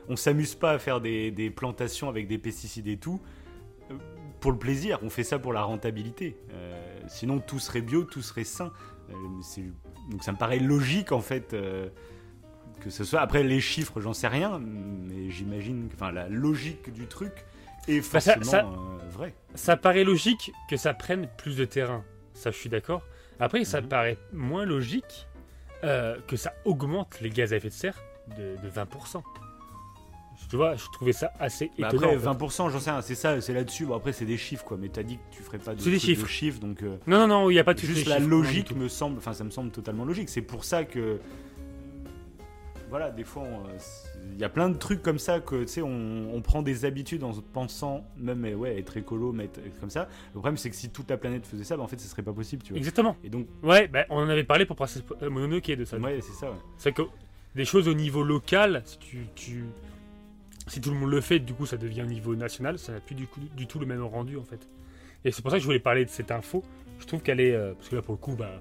on s'amuse pas à faire des, des plantations avec des pesticides et tout euh, pour le plaisir. On fait ça pour la rentabilité. Euh, sinon, tout serait bio, tout serait sain. Euh, donc ça me paraît logique en fait. euh, que ce soit après les chiffres, j'en sais rien, mais j'imagine, que- enfin la logique du truc est Bah, ça- forcément ça- euh, vrai. Ça paraît logique que ça prenne plus de terrain. Ça, je suis d'accord. Après, ça Mhm. paraît moins logique euh, que ça augmente les gaz à effet de serre de, de 20%. Tu vois, je trouvais ça assez Bah étonnant. après, en fait. 20%, j'en sais rien, c'est ça, c'est là-dessus. Bon, après, c'est des chiffres, quoi. Mais t'as dit que tu ferais pas de, C'est des trucs de chiffres. chiffres, donc. euh, Non, non, non, il n'y a pas de Juste la chiffres, du logique me semble, enfin ça me semble totalement logique. C'est pour ça que voilà, des fois on, il y a plein de trucs comme ça que tu sais on, on prend des habitudes en pensant même euh, ouais être écolo mais être, être comme ça. Le problème c'est que si toute la planète faisait ça, bah, en fait ce serait pas possible, tu vois. Exactement. Et donc Ouais, bah, on en avait parlé pour Princess euh, Mononoke de ça. ouais, c'est ça. ouais. C'est que des choses au niveau local, si tu, tu- si tout le monde le fait, du coup ça devient au niveau national, ça n'a plus du, coup, du tout le même rendu en fait. Et c'est pour ça que je voulais parler de cette info. Je trouve qu'elle est euh, parce que là pour le coup, bah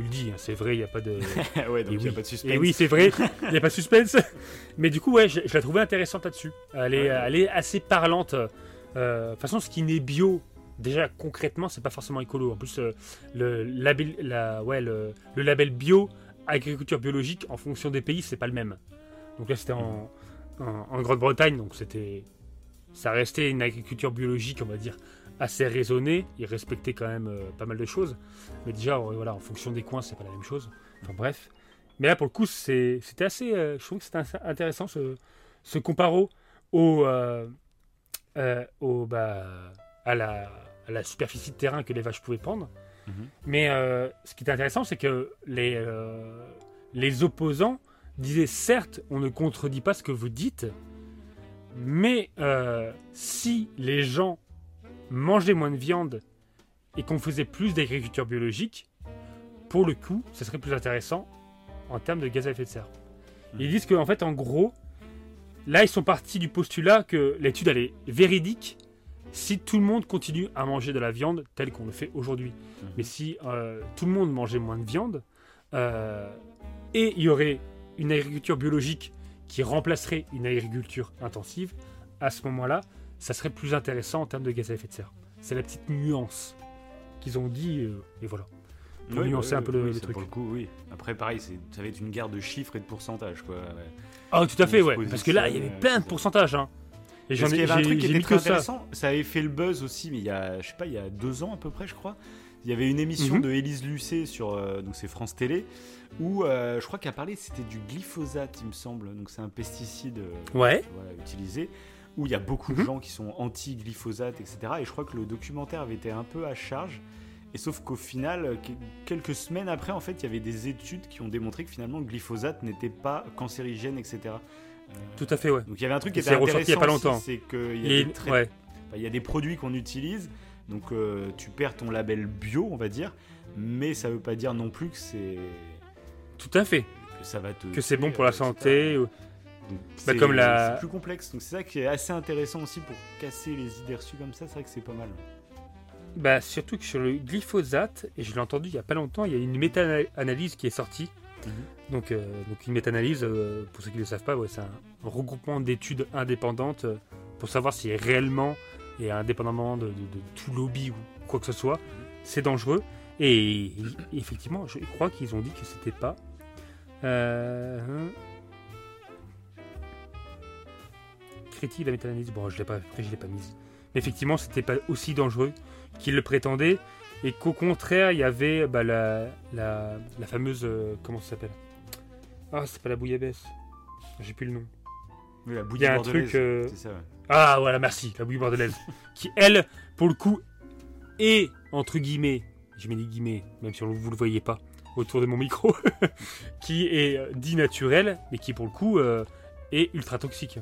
tu le dis, hein, c'est vrai, il n'y a pas de. *laughs* ouais, donc il y a oui. pas de suspense. Et oui, c'est vrai, il n'y a pas de suspense. *laughs* Mais du coup, ouais, je, je la trouvais intéressante là-dessus. Elle, est- Ouais. elle est assez parlante. Euh, De toute façon, ce qui n'est bio, déjà concrètement, c'est pas forcément écolo. En plus, euh, le, label, la, ouais, le, le label bio, agriculture biologique, en fonction des pays, c'est pas le même. Donc là, c'était en, en, en Grande-Bretagne, donc c'était. Ça restait une agriculture biologique, on va dire, assez raisonnée. Ils respectaient quand même euh, pas mal de choses. Mais déjà, voilà, en fonction des coins, c'est pas la même chose. Enfin bref. Mais là, pour le coup, c'était assez. euh, je trouve que c'était intéressant ce, ce comparo au, euh, au, bah, à, la, à la superficie de terrain que les vaches pouvaient prendre. Mhm. Mais ce qui est intéressant, c'est que les, les opposants disaient certes, on ne contredit pas ce que vous dites, mais si les gens mangeaient moins de viande et qu'on faisait plus d'agriculture biologique, pour le coup, ce serait plus intéressant en termes de gaz à effet de serre. Ils disent qu'en fait, en gros, là, ils sont partis du postulat que l'étude, elle est véridique si tout le monde continue à manger de la viande telle qu'on le fait aujourd'hui. Mhm. Mais si euh, tout le monde mangeait moins de viande, euh, et il y aurait une agriculture biologique qui remplacerait une agriculture intensive, à ce moment-là, ça serait plus intéressant en termes de gaz à effet de serre. C'est la petite nuance qu'ils ont dit, euh, et voilà. Pour nuancer un peu le- oui, le ça, truc. Pour le coup, oui. Après, pareil, ça va être une guerre de chiffres et de pourcentages, quoi. Ah, tout à fait, ouais. Parce que là, il y avait plein de pourcentages. Hein. Et Parce qu'il y avait un truc qui était très que ça. intéressant. Ça. avait fait le buzz aussi, mais il y a, je sais pas, il y a deux ans à peu près, je crois. Il y avait une émission Mhm. de Élise Lucet sur, euh, donc c'est France Télé, où euh, je crois qu'elle parlait, c'était du glyphosate, il me semble. Donc c'est un pesticide euh, Ouais. voilà, utilisé, où il y a beaucoup de Mhm. gens qui sont anti-glyphosate, etc. Et je crois que le documentaire avait été un peu à charge. Et sauf qu'au final, que- quelques semaines après, en fait, il y avait des études qui ont démontré que finalement le glyphosate n'était pas cancérigène, etc. Euh, Tout à fait, ouais. donc il y avait un truc qui était ressorti il y a intéressant pas longtemps. c'est qu'il y a des trai- ouais. il y a des produits qu'on utilise, donc euh, tu perds ton label bio, on va dire, mais ça veut pas dire non plus que c'est Tout à fait. que ça va te Que c'est bon pour la santé. ou- Bah, c'est- comme la- c'est plus complexe. Donc c'est ça qui est assez intéressant aussi pour casser les idées reçues comme ça. C'est vrai que c'est pas mal. Bah, surtout que sur le glyphosate, et je l'ai entendu il y a pas longtemps, il y a une méta-analyse qui est sortie. Mhm. Donc, euh, donc une méta-analyse, euh, pour ceux qui ne le savent pas, ouais, c'est un regroupement d'études indépendantes euh, pour savoir si réellement et indépendamment de, de- de tout lobby ou quoi que ce soit, c'est dangereux. Et, et effectivement, je crois qu'ils ont dit que c'était pas. Euh, critique de la méta-analyse? Bon, je l'ai pas, après, je l'ai pas mise. Mais effectivement, c'était pas aussi dangereux qu'ils le prétendaient. Et qu'au contraire, il y avait bah, la, la, la fameuse. euh, comment ça s'appelle? Ah, c'est pas la bouillabaisse. J'ai plus le nom. Oui, la Il y a un truc. euh, C'est ça. ouais. Ah, voilà, merci, la bouillie bordelaise. *laughs* qui, elle, pour le coup, est, entre guillemets, je mets des guillemets, même si on- vous le voyez pas autour de mon micro, *laughs* qui est euh, dit naturel, mais qui, pour le coup, euh, est ultra toxique.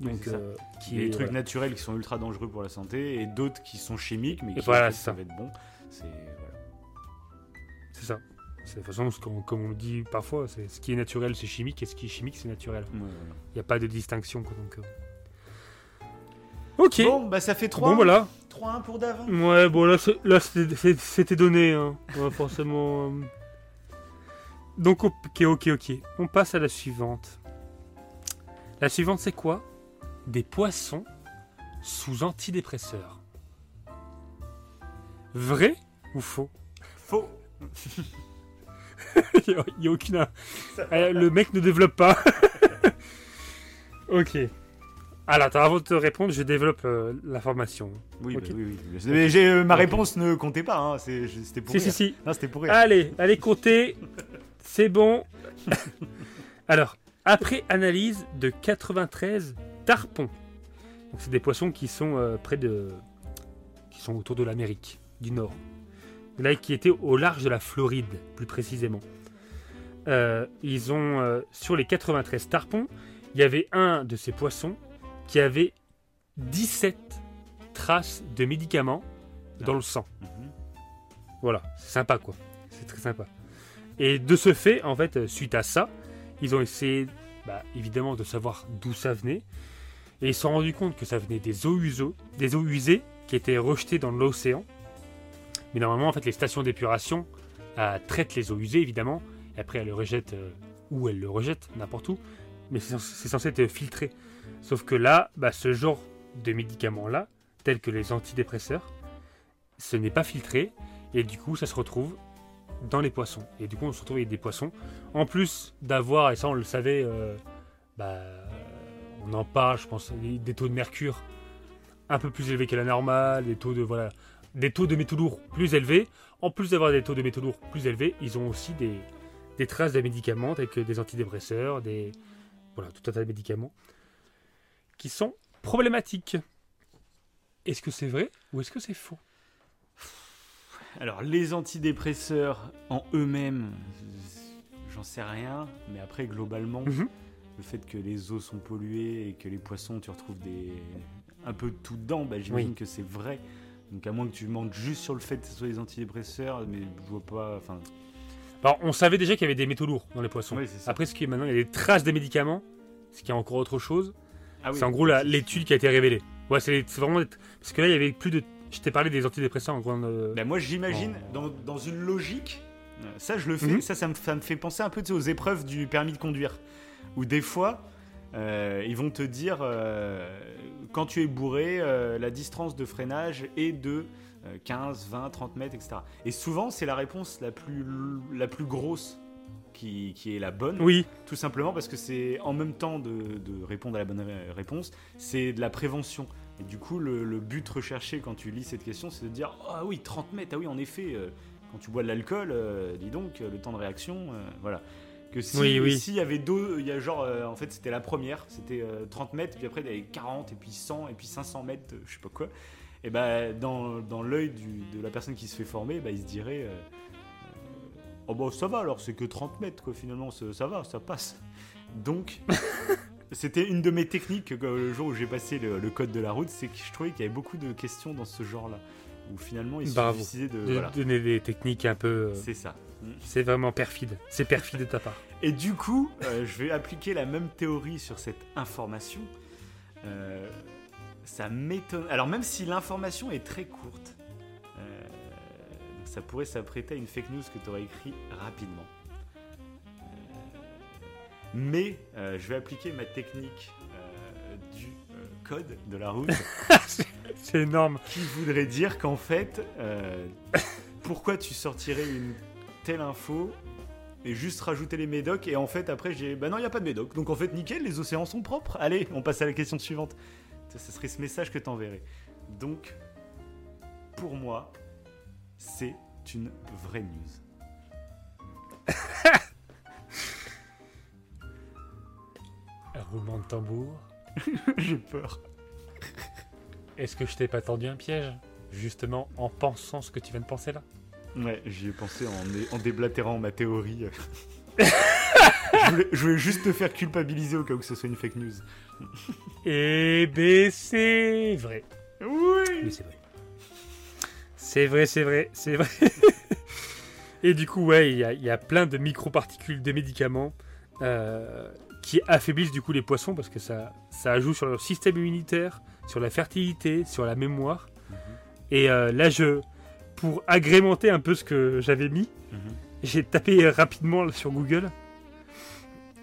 Oui, Donc, ça. euh, Il qui y a est, des trucs voilà. naturels qui sont ultra dangereux pour la santé et d'autres qui sont chimiques mais qui voilà, ça ça. va être bon. C'est voilà. C'est ça. C'est de toute façon, comme on le dit parfois, c'est ce qui est naturel, c'est chimique, et ce qui est chimique, c'est naturel. Ouais, voilà. Il n'y a pas de distinction. Quoi, donc, euh. Ok. Bon, bah ça fait 3 Bon, voilà. 3-1 pour Davin. Ouais, bon, là, c'était donné. Hein. Ouais, forcément. euh. Donc, ok, ok, ok. On passe à la suivante. La suivante, c'est quoi? Des poissons sous antidépresseurs. Vrai ou faux? Faux. *laughs* Il n'y a, aucune. Euh, le mec ne développe pas. *laughs* ok. Alors, avant de te répondre, je développe euh, l'information. Oui, bah oui, oui. Mais j'ai- euh, ma réponse ne comptait pas, hein. C'était pour Si, rire. si, si. Non, c'était pour rire. Allez, allez compter. C'est bon. *laughs* Alors, après analyse de 93 tarpons. Donc, c'est des poissons qui sont euh, près de. qui sont autour de l'Amérique du Nord. Là, qui étaient au large de la Floride, plus précisément. Euh, ils ont. euh, sur les 93 tarpons, il y avait un de ces poissons qui avait 17 traces de médicaments dans le sang. Mhm. Voilà, c'est sympa quoi. C'est très sympa. Et de ce fait, en fait, suite à ça, ils ont essayé, bah, évidemment, de savoir d'où ça venait. Et ils se sont rendus compte que ça venait des eaux, uso- des eaux usées qui étaient rejetées dans l'océan. Mais normalement, en fait, les stations d'épuration euh, traitent les eaux usées, évidemment. Après, elles le rejettent euh, où elles le rejettent, n'importe où. Mais c'est censé- être filtré. Sauf que là, bah, ce genre de médicaments-là, tels que les antidépresseurs, ce n'est pas filtré. Et du coup, ça se retrouve dans les poissons. Et du coup, on se retrouve avec des poissons. En plus d'avoir, et ça on le savait, euh, bah, on en parle, je pense, des, taux de mercure un peu plus élevés que la normale, des taux de voilà, des taux de métaux lourds plus élevés. En plus d'avoir des taux de métaux lourds plus élevés, ils ont aussi des, des traces de médicaments tels que des antidépresseurs, des voilà, tout un tas de médicaments qui sont problématiques. Est-ce que c'est vrai ou est-ce que c'est faux? Alors, les antidépresseurs en eux-mêmes, j'en sais rien. Mais après, globalement, Mhm. Le fait que les eaux sont polluées et que les poissons, tu retrouves des... un peu de tout dedans, bah, j'imagine Oui. que c'est vrai. Donc, à moins que tu mentes juste sur le fait que ce soit des antidépresseurs, mais je vois pas. Enfin, Alors, on savait déjà qu'il y avait des métaux lourds dans les poissons. Après, ce qui est maintenant, il y a des traces de médicaments, ce qui est encore autre chose. Ah oui. c'est en gros l'étude qui a été révélée. Ouais, c'est vraiment. des- Parce que là, il y avait plus de. Je t'ai parlé des antidépresseurs en grande. euh, Bah, moi, j'imagine, dans, dans une logique, euh, ça, je le fais, Mhm. ça, ça me, ça me fait penser un peu tu sais, aux épreuves du permis de conduire. Où des fois, euh, ils vont te dire, euh, quand tu es bourré, euh, la distance de freinage est de euh, 15, 20, 30 mètres, etc. Et souvent, c'est la réponse la plus, la plus grosse qui, qui est la bonne. Oui, Tout simplement parce que c'est en même temps de, de répondre à la bonne ré- réponse, c'est de la prévention. Et du coup, le, le but recherché quand tu lis cette question, c'est de dire Ah oui, 30 mètres, ah oui, en effet, quand tu bois de l'alcool, dis donc, le temps de réaction, voilà. Que si, Oui, oui. s'il y avait deux, il y a genre, euh, en fait, c'était la première, c'était euh, 30 mètres, puis après, il y avait 40, et puis 100, et puis 500 mètres, euh, je sais pas quoi. Et ben dans, dans l'œil de la personne qui se fait former, bah, il se dirait euh, Oh bah ça va alors, c'est que 30 mètres quoi, finalement, ça, ça va, ça passe. Donc, *laughs* c'était une de mes techniques le jour où j'ai passé le, le code de la route, c'est que je trouvais qu'il y avait beaucoup de questions dans ce genre-là. Où finalement, Bravo. décidaient de. de Voilà, donner des techniques un peu. c'est ça. C'est vraiment perfide. C'est perfide de ta part. *laughs* Et du coup, euh, je vais appliquer la même théorie sur cette information. Euh, ça m'étonne. Alors, même si l'information est très courte, euh, ça pourrait s'apprêter à une fake news que tu aurais écrit rapidement. Mais je vais appliquer ma technique du code de la route *laughs* C'est énorme. qui voudrait dire qu'en fait, pourquoi tu sortirais une telle info et juste rajouter les médocs et en fait après j'ai bah non il y a pas de médocs. Donc en fait nickel les océans sont propres. Allez on passe à la question suivante. Ça, ça serait ce message que t'enverrais. Donc pour moi c'est une vraie news. Roulement de tambour. *laughs* j'ai peur. Est-ce que je t'ai pas tendu un piège Justement en pensant ce que tu viens de penser là? Ouais j'y ai pensé en, dé- en déblatérant ma théorie *laughs* je, voulais, je voulais juste te faire culpabiliser au cas où ce soit une fake news Eh ben c'est vrai. oui Mais c'est vrai. C'est vrai, c'est vrai, c'est vrai. *laughs* Et du coup, ouais, il y, a- il y a plein de microparticules de médicaments euh, qui affaiblissent du coup les poissons parce que ça, ça joue sur leur système immunitaire, sur la fertilité, sur la mémoire. Et euh, là, je, pour agrémenter un peu ce que j'avais mis, Mhm. j'ai tapé rapidement sur Google.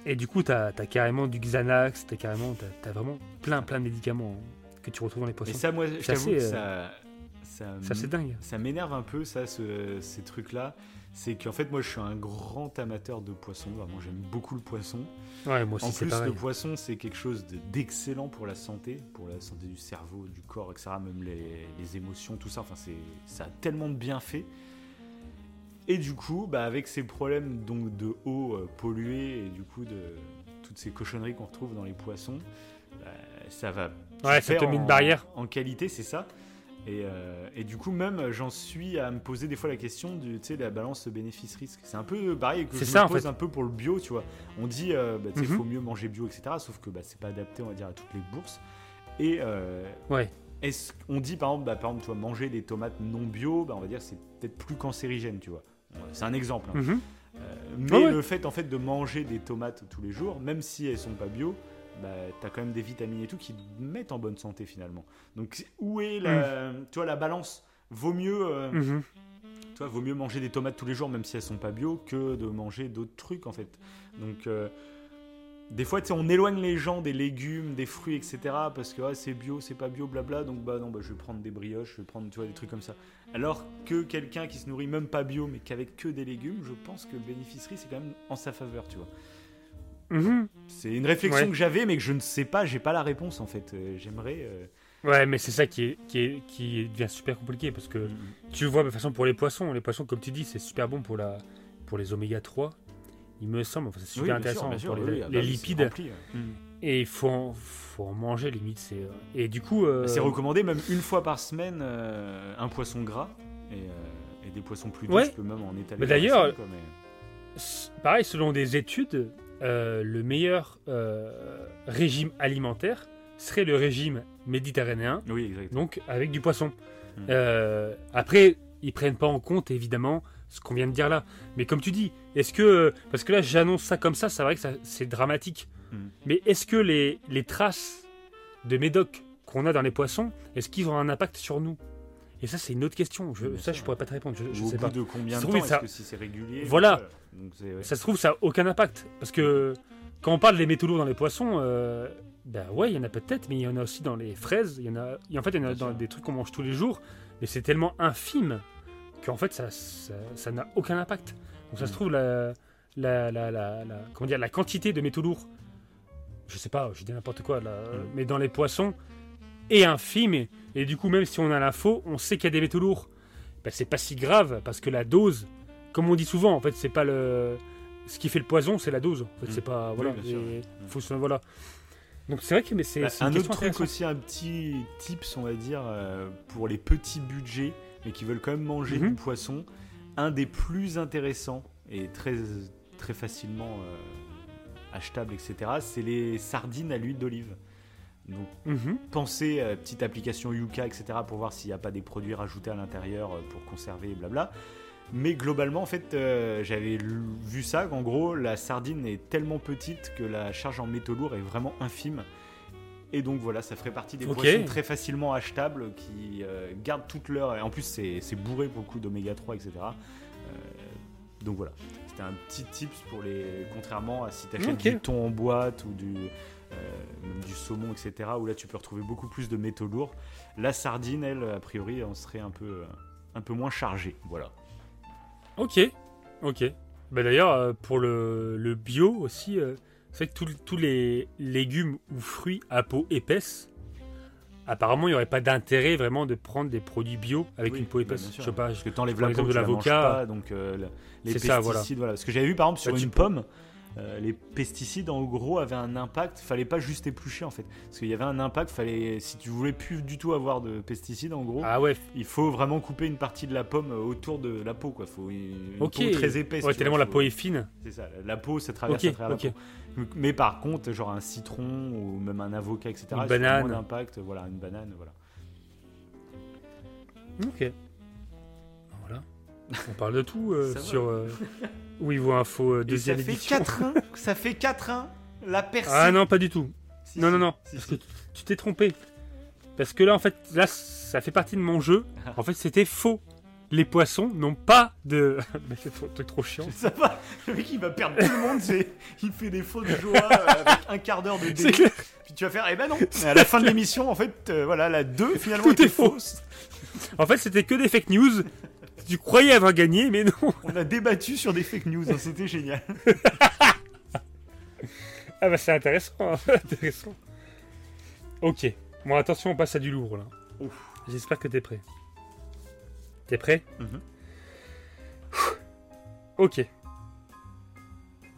Et du coup, t'as as carrément du Xanax, t'as carrément, t'as as vraiment plein, plein de médicaments que tu retrouves dans les Et poissons. ça, moi, je C'est t'avoue que assez, ça, ça, Ça, c'est dingue. ça m'énerve un peu, ça, ce- ces trucs-là. C'est qu'en fait, moi, je suis un grand amateur de poisson. Vraiment, j'aime beaucoup le poisson. Ouais, moi aussi, En plus, pareil. le poisson, c'est quelque chose de- d'excellent pour la santé, pour la santé du cerveau, du corps, etc. Même les, les émotions, tout ça. Enfin, ça a tellement de bienfaits. Et du coup, bah, avec ces problèmes donc de eau euh, polluée et du coup de toutes ces cochonneries qu'on retrouve dans les poissons, bah, ça va. Ouais, ça te met une barrière. En qualité, c'est ça. Et, euh, et du coup, même, j'en suis à me poser des fois la question du, sais, la balance bénéfice-risque. C'est un peu pareil que je me ça, en pose fait. un peu pour le bio, tu vois. On dit, euh, bah, Mhm. faut mieux manger bio, etc. Sauf que bah, c'est pas adapté, on va dire, à toutes les bourses. Et euh, Ouais. qu'on dit, par exemple, bah, par exemple, tu vois, manger des tomates non bio, bah, on va dire, c'est peut-être plus cancérigène, tu vois. C'est un exemple. hein. Mhm. Euh, mais ouais. le fait en fait de manger des tomates tous les jours, même si elles sont pas bio, bah, t'as quand même des vitamines et tout qui te mettent en bonne santé finalement. Donc où est la, tu vois, la balance? Vaut mieux, euh, Mhm. tu vois, vaut mieux manger des tomates tous les jours même si elles sont pas bio que de manger d'autres trucs en fait. Donc euh, des fois, tu on éloigne les gens des légumes, des fruits, etc. Parce que ah, c'est bio, c'est pas bio, blabla. Donc bah non, bah, je vais prendre des brioches, je vais prendre tu vois, des trucs comme ça. Alors que quelqu'un qui se nourrit même pas bio, mais qu'avec que des légumes, je pense que le bénéficerie c'est quand même en sa faveur, tu vois. Mhm. C'est une réflexion Ouais. que j'avais, mais que je ne sais pas, j'ai pas la réponse en fait. Euh, J'aimerais. euh, Ouais, mais c'est ça qui, est, qui, est, qui devient super compliqué parce que tu vois, de toute façon, pour les poissons, les poissons, comme tu dis, c'est super bon pour, la, pour les oméga 3. Il me semble, enfin, c'est Oui, super bien intéressant bien sûr, pour les, bah oui, lipides. rempli, ouais. Et il faut en, faut en manger, limite. c'est, euh, Et du coup. euh, C'est recommandé même une fois par semaine euh, un poisson gras et, euh, et des poissons plus doux, Ouais. tu peux même en étaler. Mais d'ailleurs, mais- pareil, selon des études, euh, le meilleur euh, régime alimentaire serait le régime méditerranéen, Oui, donc avec du poisson. Mm. Euh, après, ils prennent pas en compte évidemment ce qu'on vient de dire là. Mais comme tu dis, est-ce que parce que là j'annonce ça comme ça, c'est vrai que c'est dramatique. Mm. Mais est-ce que les, les traces de médoc qu'on a dans les poissons, est-ce qu'ils ont un impact sur nous? Et ça c'est une autre question. Je, ça je pourrais pas te répondre. Je, je Au sais bout pas. de combien Ça de temps ça- Est-ce que si c'est régulier *laughs* Voilà. Donc, ouais. Ça se trouve ça a aucun impact parce que quand on parle des métaux lourds dans les poissons. euh, ben ouais, il y en a peut-être, mais il y en a aussi dans les fraises. Il y en a, et en fait, il y en a dans des trucs qu'on mange tous les jours, mais c'est tellement infime qu'en fait, ça, ça, ça n'a aucun impact. Donc ça se Mm. trouve la, la, la, la, la- comment dire, la quantité de métaux lourds, je sais pas, je dis n'importe quoi là, Mm. mais dans les poissons est infime. Et, et du coup, même si on a l'info, on sait qu'il y a des métaux lourds. Ben, c'est pas si grave parce que la dose, comme on dit souvent, en fait, c'est pas le ce qui fait le poison, c'est la dose. En fait, Mm. c'est pas voilà. sûr. et Mm. faut se- voilà. Donc c'est vrai que mais c'est Bah, un autre truc aussi, un petit tips, on va dire, euh, pour les petits budgets, mais qui veulent quand même manger Mhm. du poisson. Un des plus intéressants et très, très facilement euh, achetable, etc., c'est les sardines à l'huile d'olive. Donc, Mhm. pensez à petite application Yuka, etc., pour voir s'il n'y a pas des produits rajoutés à l'intérieur euh, pour conserver et blabla. Mais globalement, en fait, euh, j'avais vu ça, qu'en gros, la sardine est tellement petite que la charge en métaux lourds est vraiment infime. Et donc voilà, ça ferait partie des Ok. poissons très facilement achetables qui euh, gardent toute leur... Et en plus, c'est bourré pour le coup d'oméga 3, etc. Euh, donc voilà, c'était un petit tips pour les... Contrairement à si tu achètes Ok. du thon en boîte ou du, euh, du saumon, etc. Où là, tu peux retrouver beaucoup plus de métaux lourds. La sardine, elle, a priori, en serait un peu, euh, un peu moins chargée. Voilà. Ok, ok. Bah d'ailleurs, euh, pour le, le bio aussi, euh, c'est vrai que tous- les légumes ou fruits à peau épaisse, apparemment, il n'y aurait pas d'intérêt vraiment de prendre des produits bio avec Oui, une peau bah, épaisse. sûr. Je sais pas. Parce que t'enlèves la peau, de l'avocat. donc euh, le- les pesticides, ça, voilà. voilà. Parce que j'avais vu par exemple sur Bah, tu une pomme, euh, les pesticides en gros avaient un impact. Fallait pas juste éplucher en fait, parce qu'il y avait un impact. Fallait, si tu voulais plus du tout avoir de pesticides en gros, Ah ouais, il faut vraiment couper une partie de la pomme autour de la peau quoi. Faut une peau très épaisse. Ouais, tellement la peau est fine. C'est ça, la peau ça traverse Ok, à travers ok. la peau. Mais par contre, genre un citron ou même un avocat, etc. Une ça a banane. moins d'impact. Voilà, une banane, voilà. Ok. On parle de tout euh, sur euh, Wivo Info euh, deuxième ça fait édition. 4-1. ça fait 4-1. La personne. Ah non, pas du tout. non, non, non. Parce que tu t'es trompé. Parce que là, en fait, là, ça fait partie de mon jeu. En fait, c'était faux. Les poissons n'ont pas de. *laughs* Mais c'est trop, trop chiant. Ça va, le mec il va perdre tout le monde, c'est- il fait des fautes de joie euh, avec un quart d'heure de délai. clair. Puis tu vas faire, eh ben non. À la fin de l'émission, en fait, euh, voilà, la 2 finalement Tout était est faux. fausse. En fait, c'était que des fake news. Tu croyais avoir gagné, mais non. On a débattu sur des fake news, hein, c'était génial. *laughs* Ah bah c'est intéressant, hein, *laughs* intéressant. Ok. Bon, attention, on passe à du lourd là. J'espère que t'es prêt. T'es prêt Mhm. Ok.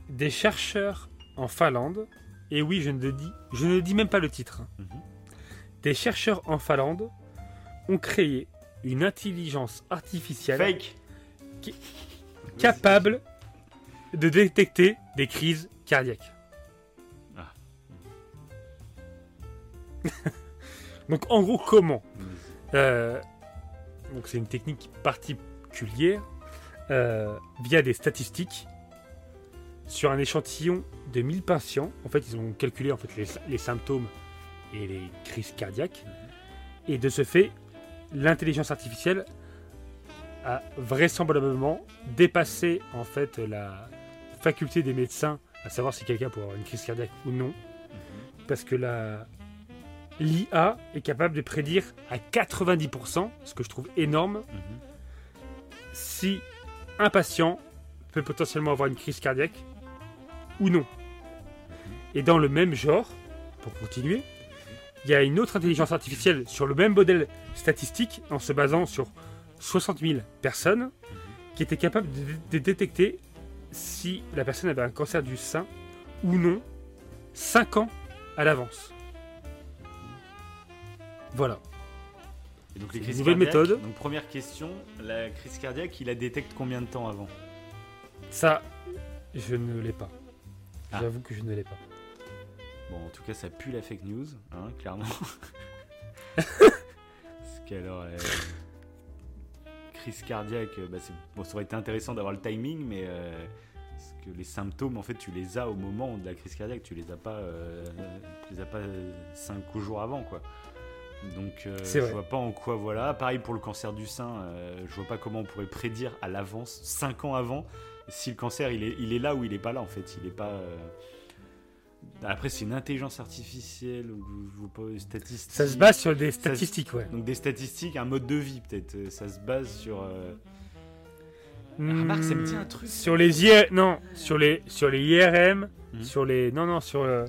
Des chercheurs en Finlande, et oui, je ne dis, je ne dis même pas le titre. hein. Mhm. Des chercheurs en Finlande ont créé une intelligence artificielle Fake Qui- capable de détecter des crises cardiaques. Ah. *laughs* Donc en gros, comment Euh, Donc c'est une technique particulière euh, via des statistiques sur un échantillon de 1000 patients. En fait, ils ont calculé en fait les, les symptômes et les crises cardiaques. Et de ce fait, l'intelligence artificielle a vraisemblablement dépassé en fait la faculté des médecins à savoir si quelqu'un pourrait avoir une crise cardiaque ou non, parce que la l'IA est capable de prédire à 90%, ce que je trouve énorme, Mhm. si un patient peut potentiellement avoir une crise cardiaque ou non. Et dans le même genre, pour continuer, il y a une autre intelligence artificielle sur le même modèle statistique, en se basant sur 60 000 personnes, qui était capable de, de détecter si la personne avait un cancer du sein ou non, 5 ans à l'avance. Voilà. Et donc les C'est crises une nouvelle méthode. Donc première question, la crise cardiaque, il la détecte combien de temps avant? Ça, je ne l'ai pas. Ah. J'avoue que je ne l'ai pas. Bon, en tout cas, ça pue la fake news, hein, clairement. *laughs* Parce qu'alors, euh, crise cardiaque, euh, bah, bon, ça aurait été intéressant d'avoir le timing, mais euh, parce que les symptômes, en fait, tu les as au moment de la crise cardiaque, tu les as pas, euh, tu les as pas 5 jours avant, quoi. Donc, je vois pas en quoi, voilà. Pareil pour le cancer du sein, je vois pas comment on pourrait prédire à l'avance, 5 ans avant, si le cancer il est, il est là ou il est pas là, en fait. Il est pas. Après, c'est une intelligence artificielle ou statistique. Ça se base sur des statistiques, ouais. Donc des statistiques, un mode de vie peut-être. Euh, Ça se base sur. euh, remarque, ça me dit un Hmm, truc. Sur les IR... non, sur les sur les IRM, Mhm. sur les non non sur euh,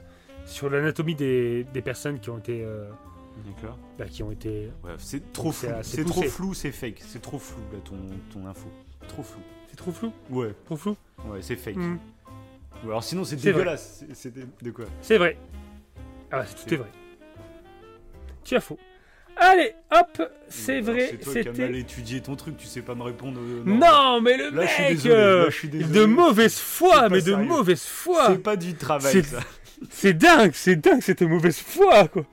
sur l'anatomie des, des personnes qui ont été euh, D'accord. bah, qui ont été Ouais, c'est trop flou. C'est trop flou, c'est fake. C'est trop flou là ton, ton info. Trop flou. c'est trop flou, Ouais, trop flou? ouais, c'est fake. Hmm, Ou alors sinon c'est dégueulasse. C'est- C'était de quoi C'est vrai. Ah, c'est- tout est vrai. Tu as faux. Allez, hop, c'est vrai, C'est toi qui as mal c'était. étudié ton truc. Tu sais pas me répondre. euh, Non, mais le Là, je suis mec, désolé. euh, Là, je suis désolé. de mauvaise foi, mais de mauvaise foi. C'est pas du travail C'est- ça. *laughs* C'est dingue, c'est dingue cette mauvaise foi, quoi.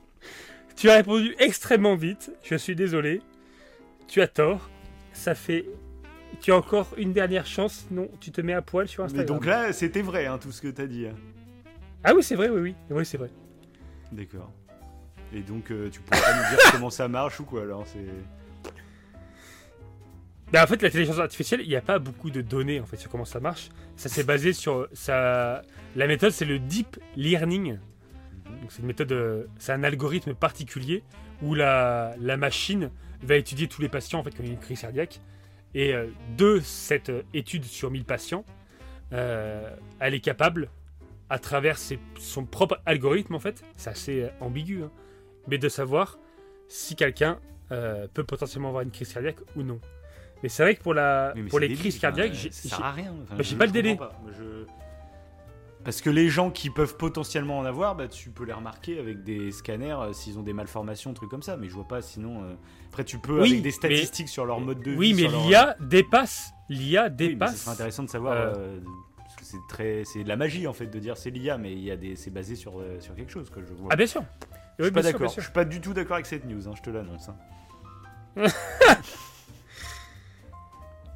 Tu as répondu extrêmement vite. Je suis désolé. Tu as tort. Ça fait. Tu as encore une dernière chance, sinon tu te mets à poil sur Mais Instagram. donc là, c'était vrai hein, tout ce que t'as dit. Ah oui, c'est vrai, oui, oui. Oui, c'est vrai. D'accord. Et donc, euh, tu pourrais pas nous dire *laughs* comment ça marche ou quoi alors c'est... Ben, en fait, l'intelligence artificielle, il n'y a pas beaucoup de données en fait sur comment ça marche. Ça s'est basé sur ça. La méthode, c'est le deep learning. Donc, c'est une méthode, euh, c'est un algorithme particulier où la, la machine va étudier tous les patients en fait qui ont une crise cardiaque. Et euh, de cette euh, étude sur 1000 patients, euh, elle est capable, à travers ses- son propre algorithme en fait, c'est assez ambigu, hein, mais de savoir si quelqu'un euh, peut potentiellement avoir une crise cardiaque ou non. Mais c'est vrai que pour, la, Oui, mais pour c'est les débile, crises cardiaques, j'ai- ça sert à rien. Enfin, bah, j'ai pas le délai. pas. Je- Parce que les gens qui peuvent potentiellement en avoir, bah, tu peux les remarquer avec des scanners euh, s'ils ont des malformations, trucs comme ça. Mais je vois pas sinon. euh, Après, tu peux Oui, avec des statistiques sur leur mode de vie. oui, mais sur leur- l'IA dépasse, l'IA Oui, mais dépasse. ce serait intéressant de savoir. euh, euh, parce que c'est très, c'est de la magie en fait de dire c'est l'IA, mais il y a des, c'est basé sur euh, sur quelque chose que je vois. Ah bien sûr. je Oui, suis pas bien sûr, bien d'accord. sûr. Je suis pas du tout d'accord avec cette news. hein, je te l'annonce. hein. *laughs*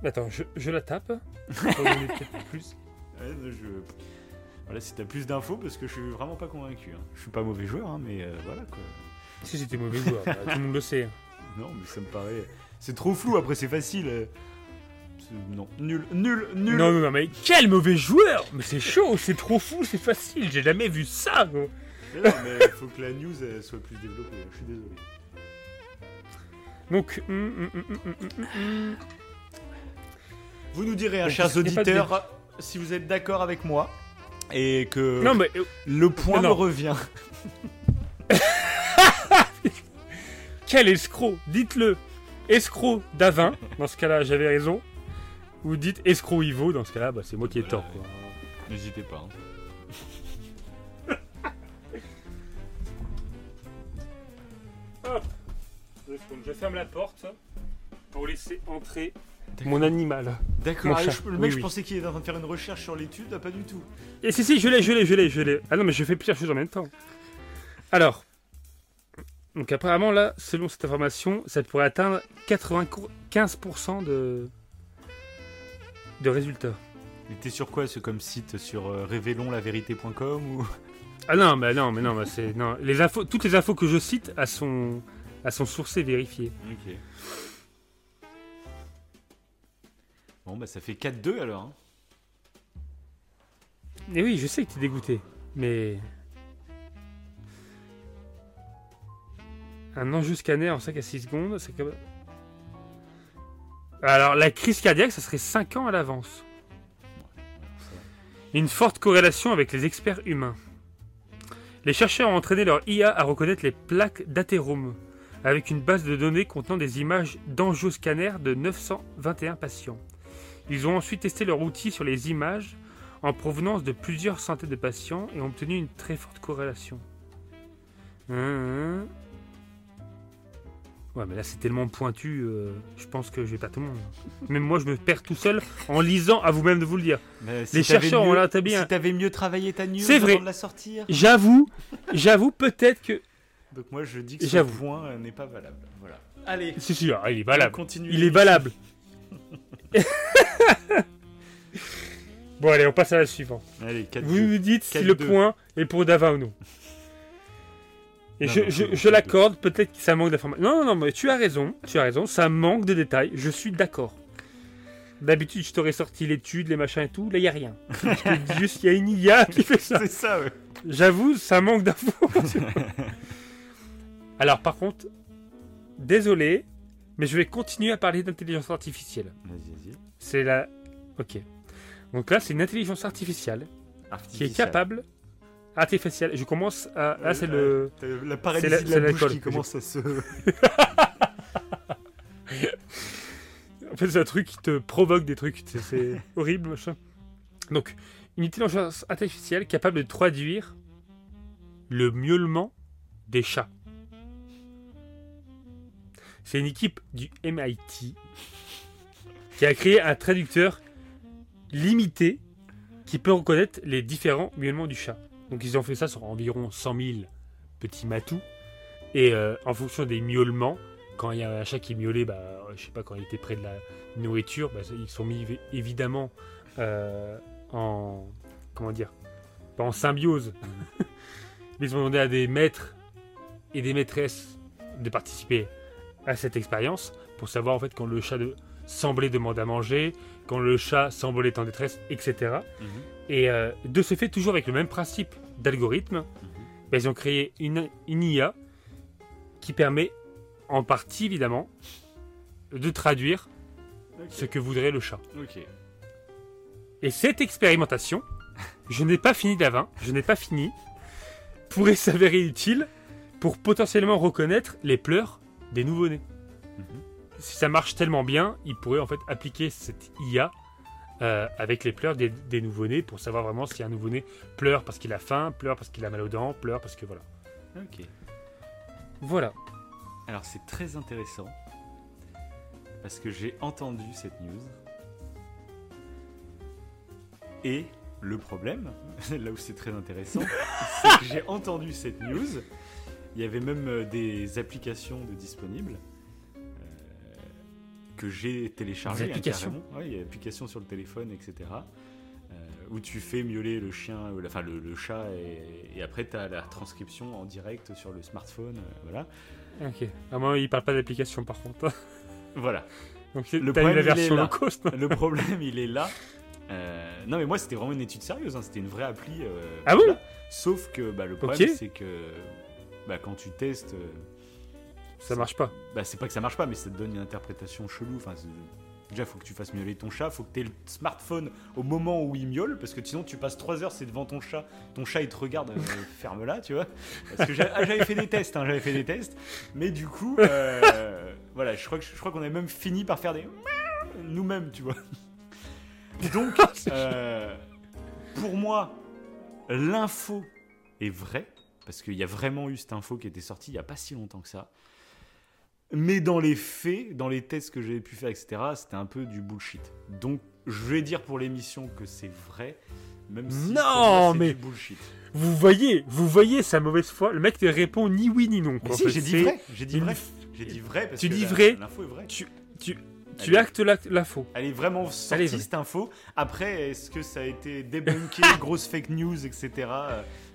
Attends, je, je la tape. *laughs* Pour donner peut-être plus. Ouais, je... Voilà, si t'as plus d'infos, parce que je suis vraiment pas convaincu. hein. Je suis pas mauvais joueur, hein, mais euh, voilà quoi. Si c'était mauvais joueur, bah, tout le monde le sait. *laughs* Non, mais ça me paraît. C'est trop flou, après c'est facile. euh. Non, nul, nul, nul. Non, non, non, mais quel mauvais joueur Mais c'est chaud, c'est trop fou, c'est facile, j'ai jamais vu ça, gros. Mais non, mais il faut que la news elle soit plus développée, je suis désolé. Donc, hum, hum, hum, hum, hum, hum, hum. Vous nous direz, hein, Donc, chers de- auditeurs, si vous êtes d'accord avec moi et que non mais euh, le point Non, me revient. *laughs* quel escroc Dites-le. Escroc d'Avin. Dans ce cas-là, j'avais raison. Ou dites escroc Ivo. Dans ce cas-là, bah, c'est moi qui ai tort. N'hésitez pas. hein. *laughs* Deux secondes, Je ferme la porte pour laisser entrer. Mon animal. D'accord, ah, le Oui, mec, je oui. pensais qu'il était en train de faire une recherche sur l'étude, ah, pas du tout. Et si, si, je l'ai, je l'ai, je l'ai, je l'ai. Ah non, mais je fais plusieurs choses en même temps. Alors, donc apparemment, là, selon cette information, ça pourrait atteindre 95% de, de résultats. Mais t'es sur quoi, ce comme site Sur euh, révélonlavérité.com ou? Ah non, mais non, mais non, mais c'est non. Les infos, toutes les infos que je cite, elles sont, elles sont sourcées, vérifiées. Ok. Bon, bah ça fait 4-2 alors. hein. Et oui, je sais que t'es dégoûté, mais un enjeu scanner en 5 à 6 secondes, c'est comme. Alors, la crise cardiaque, ça serait 5 ans à l'avance. Une forte corrélation avec les experts humains. Les chercheurs ont entraîné leur IA à reconnaître les plaques d'athérome, avec une base de données contenant des images d'angioscanner de 921 patients. Ils ont ensuite testé leur outil sur les images en provenance de plusieurs centaines de patients et ont obtenu une très forte corrélation. Hein, hein. Ouais, mais là c'est tellement pointu, euh, je pense que je vais perdre tout le monde. Même moi je me perds tout seul en lisant à vous-même de vous le dire. Si Les chercheurs ont mieux- établi un- Si t'avais mieux travaillé ta news vrai. avant de la sortir. J'avoue, j'avoue peut-être que. Donc moi je dis que ce J'avoue. point euh, n'est pas valable. Voilà. Allez, C'est sûr, il est valable. continue. Il est valable. Bon allez, on passe à la suivante. Allez, 4 Vous nous dites si 4-2. le point est pour Dava ou non. Et Non, je, l'accorde, peut-être que ça manque d'informations. Non, non, non, mais tu as raison, tu as raison, ça manque de détails, je suis d'accord. D'habitude, je t'aurais sorti l'étude, les machins et tout, là, il n'y a rien. *laughs* Je te dis juste, il y a une IA qui fait ça. C'est ça, ouais. J'avoue, ça manque d'infos. *laughs* Alors, par contre, désolé, mais je vais continuer à parler d'intelligence artificielle. Vas-y, vas-y. C'est la... Ok. Donc là, c'est une intelligence artificielle qui est capable... Artificielle. Je commence à... Là, c'est le... T'as La C'est paralysie la- de c'est la bouche qui commence à se. *laughs* *laughs* En fait, c'est un truc qui te provoque des trucs. C'est- C'est *laughs* horrible, machin. Donc, une intelligence artificielle capable de traduire le miaulement des chats. C'est une équipe du MIT qui a créé un traducteur limité qui peut reconnaître les différents miaulements du chat. Donc, ils ont fait ça sur environ 100 000 petits matous. Et euh, en fonction des miaulements, quand il y a un chat qui miaulait, bah, je sais pas, quand il était près de la nourriture, bah, ils sont mis évi- évidemment euh, en. Comment dire en symbiose. *laughs* Mais ils ont demandé à des maîtres et des maîtresses de participer à cette expérience pour savoir en fait quand le chat de- semblait demander à manger, quand le chat semblait en détresse, etc. Mhm. Et euh, de ce fait, toujours avec le même principe d'algorithme, ben, ils ont créé une, une IA qui permet, en partie évidemment, de traduire ce que voudrait le chat. Et cette expérimentation, *laughs* je n'ai pas fini d'avant, je n'ai pas fini, pourrait s'avérer utile pour potentiellement reconnaître les pleurs des nouveau-nés. Mhm. Si ça marche tellement bien, ils pourraient en fait appliquer cette IA euh, avec les pleurs des, des nouveau-nés pour savoir vraiment si un nouveau-né pleure parce qu'il a faim, pleure parce qu'il a mal aux dents, pleure parce que voilà. Ok. Voilà. Alors c'est très intéressant parce que j'ai entendu cette news et le problème, *laughs* là où c'est très intéressant, c'est que j'ai entendu cette news. Il y avait même euh, des applications de disponibles euh, que j'ai téléchargées. Des hein, applications carrément. Ouais, il y a des applications sur le téléphone, etc. euh, où tu fais miauler le chien, enfin le, le chat, et, et après tu as la transcription en direct sur le smartphone. voilà. Ok. À moi, il parle pas d'application par contre. Voilà. Donc Le problème, la il version est là. low cost. Le problème, il est là. Euh, non, mais moi, c'était vraiment une étude sérieuse. hein, C'était une vraie appli. euh, Ah bon? Sauf que bah, le problème, c'est que bah, quand tu testes, euh, Ça marche pas. Bah, c'est pas que ça marche pas, mais ça te donne une interprétation chelou. Enfin, déjà, faut que tu fasses miauler ton chat, faut que tu aies le smartphone au moment où il miaule, parce que sinon, tu passes 3 heures, c'est devant ton chat, ton chat il te regarde, euh, *laughs* ferme-la, tu vois. Parce que ah, j'avais fait des tests, hein, j'avais fait des tests, mais du coup, euh, *laughs* voilà, je crois que je crois qu'on a même fini par faire des nous-mêmes, tu vois. *laughs* Donc, euh, pour moi, l'info est vraie, parce qu'il y a vraiment eu cette info qui était sortie il n'y a pas si longtemps que ça. Mais dans les faits, dans les tests que j'avais pu faire, etc., c'était un peu du bullshit. Donc, je vais dire pour l'émission que c'est vrai, même si Non, mais- du bullshit. Vous voyez, vous voyez sa mauvaise foi. Le mec ne répond ni oui ni non. Si, j'ai dit vrai, j'ai dit une- vrai, j'ai dit vrai parce Tu que dis la- vrai. l'info est vraie. Tu, tu, tu actes faux. Elle est vraiment Elle sortie cette info. Après, est-ce que ça a été *laughs* débunké, grosse fake news, etc.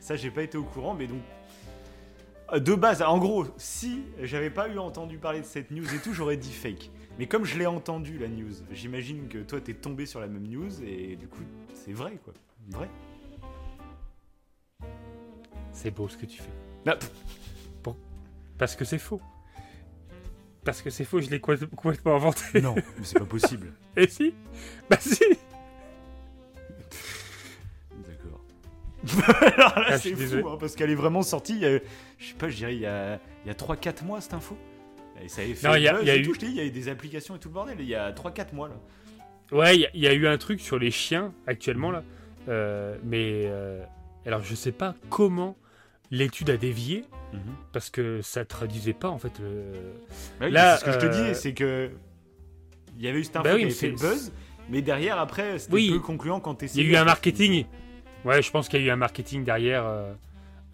Ça, j'ai pas été au courant, mais donc. euh, De base, en gros, si j'avais pas eu entendu parler de cette news et tout, j'aurais dit fake. Mais comme je l'ai entendu la news, j'imagine que toi t'es tombé sur la même news et du coup c'est vrai quoi. Vrai. C'est beau ce que tu fais. Ah, pff, Parce que c'est faux. Parce que c'est faux, je l'ai complè- complètement inventé. non, mais c'est pas possible. *laughs* Et si? Bah si Ah, c'est fou, hein, parce qu'elle est vraiment sortie, il y a- je sais pas, je dirais, il y a, il y a 3-4 mois cette info. Et ça avait fait Non, il y a- buzz il y a et eu- tout, je t'ai dit, il y a eu des applications et tout le bordel, il y a 3-4 mois là. Ouais, il y a- il y, a eu un truc sur les chiens actuellement là. Euh, mais euh, alors je sais pas comment l'étude a dévié parce que ça traduisait pas en fait le. Bah oui, Là, ce que je te euh, dis, c'est que il y avait eu cette info Bah oui, qui avait fait le buzz, mais derrière après c'était Oui. peu concluant quand tu Il y a eu un marketing. Ouais, je pense qu'il y a eu un marketing derrière euh,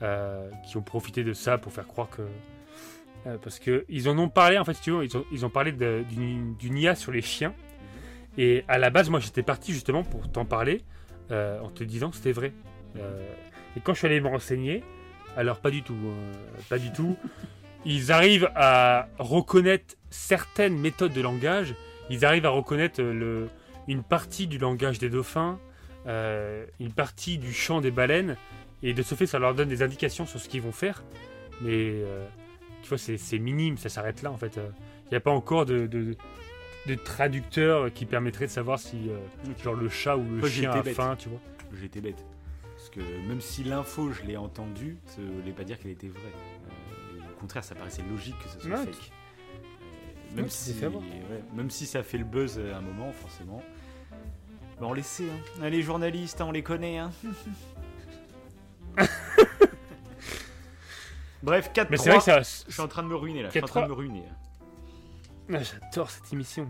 euh, qui ont profité de ça pour faire croire que. euh, parce que ils en ont parlé en fait, si tu veux, ils ont, ils ont parlé d'une IA sur les chiens. Et à la base, moi j'étais parti justement pour t'en parler en te disant que c'était vrai. Et quand je suis allé me renseigner, alors pas du tout, euh, pas du tout. *laughs* Ils arrivent à reconnaître certaines méthodes de langage. Ils arrivent à reconnaître le, une partie du langage des dauphins, euh, une partie du chant des baleines, et de ce fait, ça leur donne des indications sur ce qu'ils vont faire. Mais euh, tu vois, c'est minime, ça s'arrête là en fait. Il n'y a pas encore de, de, de traducteur qui permettrait de savoir si, euh, genre, le chat ou le chien a bête. faim, tu vois. Été bête. Parce que même si l'info je l'ai entendue, ça ne voulait pas dire qu'elle était vraie. Euh, au contraire, ça paraissait logique que ça soit Ouais, fake. Euh, même, Ouais, tu t'es si, fait avoir. ouais, même si ça fait le buzz à un moment, forcément. Bah, on les sait, hein. Ah, les journalistes, hein, on les connaît. Hein. *laughs* Bref, 4 Mais c'est vrai que ça. Je suis en train de me ruiner là. Je suis en 4-3. train de me ruiner. Ah, J'adore cette émission.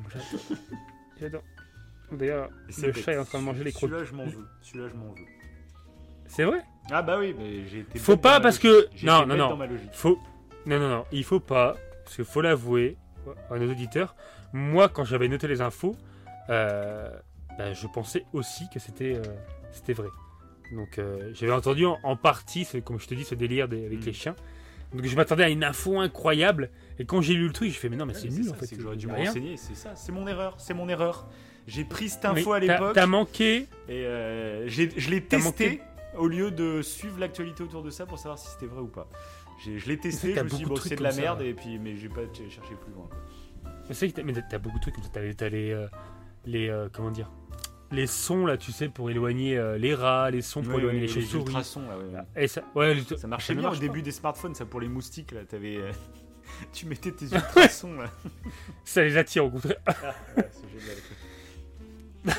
J'adore. *laughs* D'ailleurs, le bête. chat est en train de manger les crottes. Celui-là, je m'en veux. Celui-là, je m'en veux. C'est vrai? Ah bah oui, mais j'ai été. Faut pas parce que- non, non, non. Faut. Non, non, non. Il faut pas. Parce qu'il faut l'avouer à nos auditeurs. Moi, quand j'avais noté les infos, euh, bah, je pensais aussi que c'était euh, c'était vrai. Donc, euh, j'avais entendu en, en partie, ce- comme je te dis, ce délire des- avec Mm. les chiens. Donc, je m'attendais à une info incroyable. Et quand j'ai lu le truc, je fais, mais non, mais Ouais, c'est nul ça, en fait. C'est que j'aurais dû me renseigner, c'est ça. C'est mon erreur, c'est mon erreur. J'ai pris cette Mais info à l'époque T'as manqué. et euh, je l'ai testé au lieu de suivre l'actualité autour de ça pour savoir si c'était vrai ou pas. J'ai- Je l'ai testé, je me suis dit, bon, c'est de la ça, merde, ouais. et puis, mais j'ai pas ch- cherché plus loin. Mais c'est que t'as- mais t'as beaucoup de trucs comme ça. T'as les, les, les, euh, comment dire, les sons là, tu sais, pour éloigner euh, les rats, les sons pour Ouais, éloigner ouais, les les chauves-souris. ultrasons, là, ouais, ouais. Et ça, ouais, marchait ça bien au début pas. des smartphones, ça pour les moustiques, là. T'avais, euh, *laughs* tu mettais tes *laughs* ultrasons, là. Ça les attire au contraire. *laughs* Ouais, c'est génial.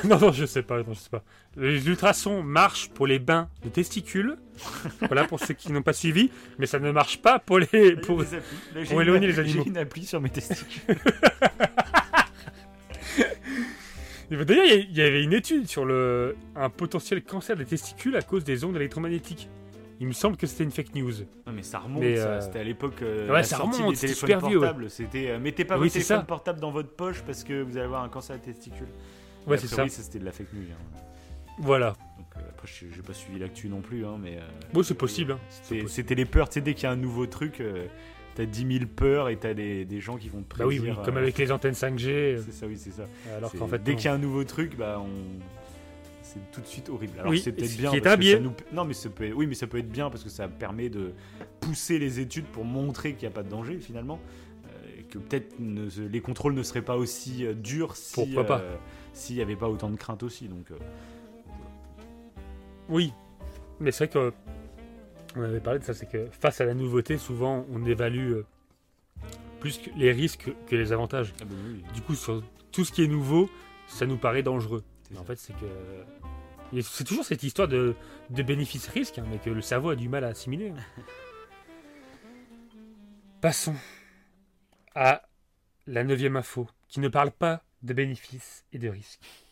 non, non, je sais pas, non, je sais pas. Les ultrasons marchent pour les bains de testicules. voilà pour ceux qui n'ont pas suivi, mais ça ne marche pas pour les. Pour... pour éloigner les animaux. J'ai une appli sur mes testicules. Ben, D'ailleurs, il y avait une étude sur le un potentiel cancer des testicules à cause des ondes électromagnétiques. Il me semble que c'était une fake news. Non mais ça remonte, euh, C'était à l'époque euh, ouais, la ça sortie remonte, des c'était téléphones ouais. portables. C'était euh, mettez pas Oui, votre téléphone ça. portable dans votre poche parce que vous allez avoir un cancer des testicules. Ouais, c'est ça. C'était de la fake news. hein. Voilà. Donc après, je- j'ai pas suivi l'actu non plus, hein, mais. Bon, c'est possible. hein. C'est C'était possible. c'était les peurs. Tu sais, dès qu'il y a un nouveau truc, t'as 10 000 peurs et t'as des, des gens qui vont te Bah oui, oui, comme euh, avec les antennes 5G. euh, C'est ça, oui, c'est ça. Alors qu'en fait, dès qu'il y a un nouveau truc, bah on. C'est tout de suite horrible. Alors Oui, c'est peut-être ce bien. qui est parce que ça nous- Non, mais ça peut. Oui, mais ça peut être bien parce que ça permet de pousser les études pour montrer qu'il n'y a pas de danger finalement. Euh, que peut-être ne- les contrôles ne seraient pas aussi euh, durs si Pourquoi pas. euh, s'il n'y avait pas autant de crainte aussi. Donc, euh, Oui, mais c'est vrai que on avait parlé de ça, c'est que face à la nouveauté, souvent on évalue euh, plus les risques que les avantages. ah oui, Du coup, sur tout ce qui est nouveau, ça nous paraît dangereux. Mais en fait, c'est que et c'est toujours cette histoire de, de bénéfice-risque, hein, mais que le cerveau a du mal à assimiler. hein. *laughs* Passons à la neuvième info, qui ne parle pas de bénéfices et de risques.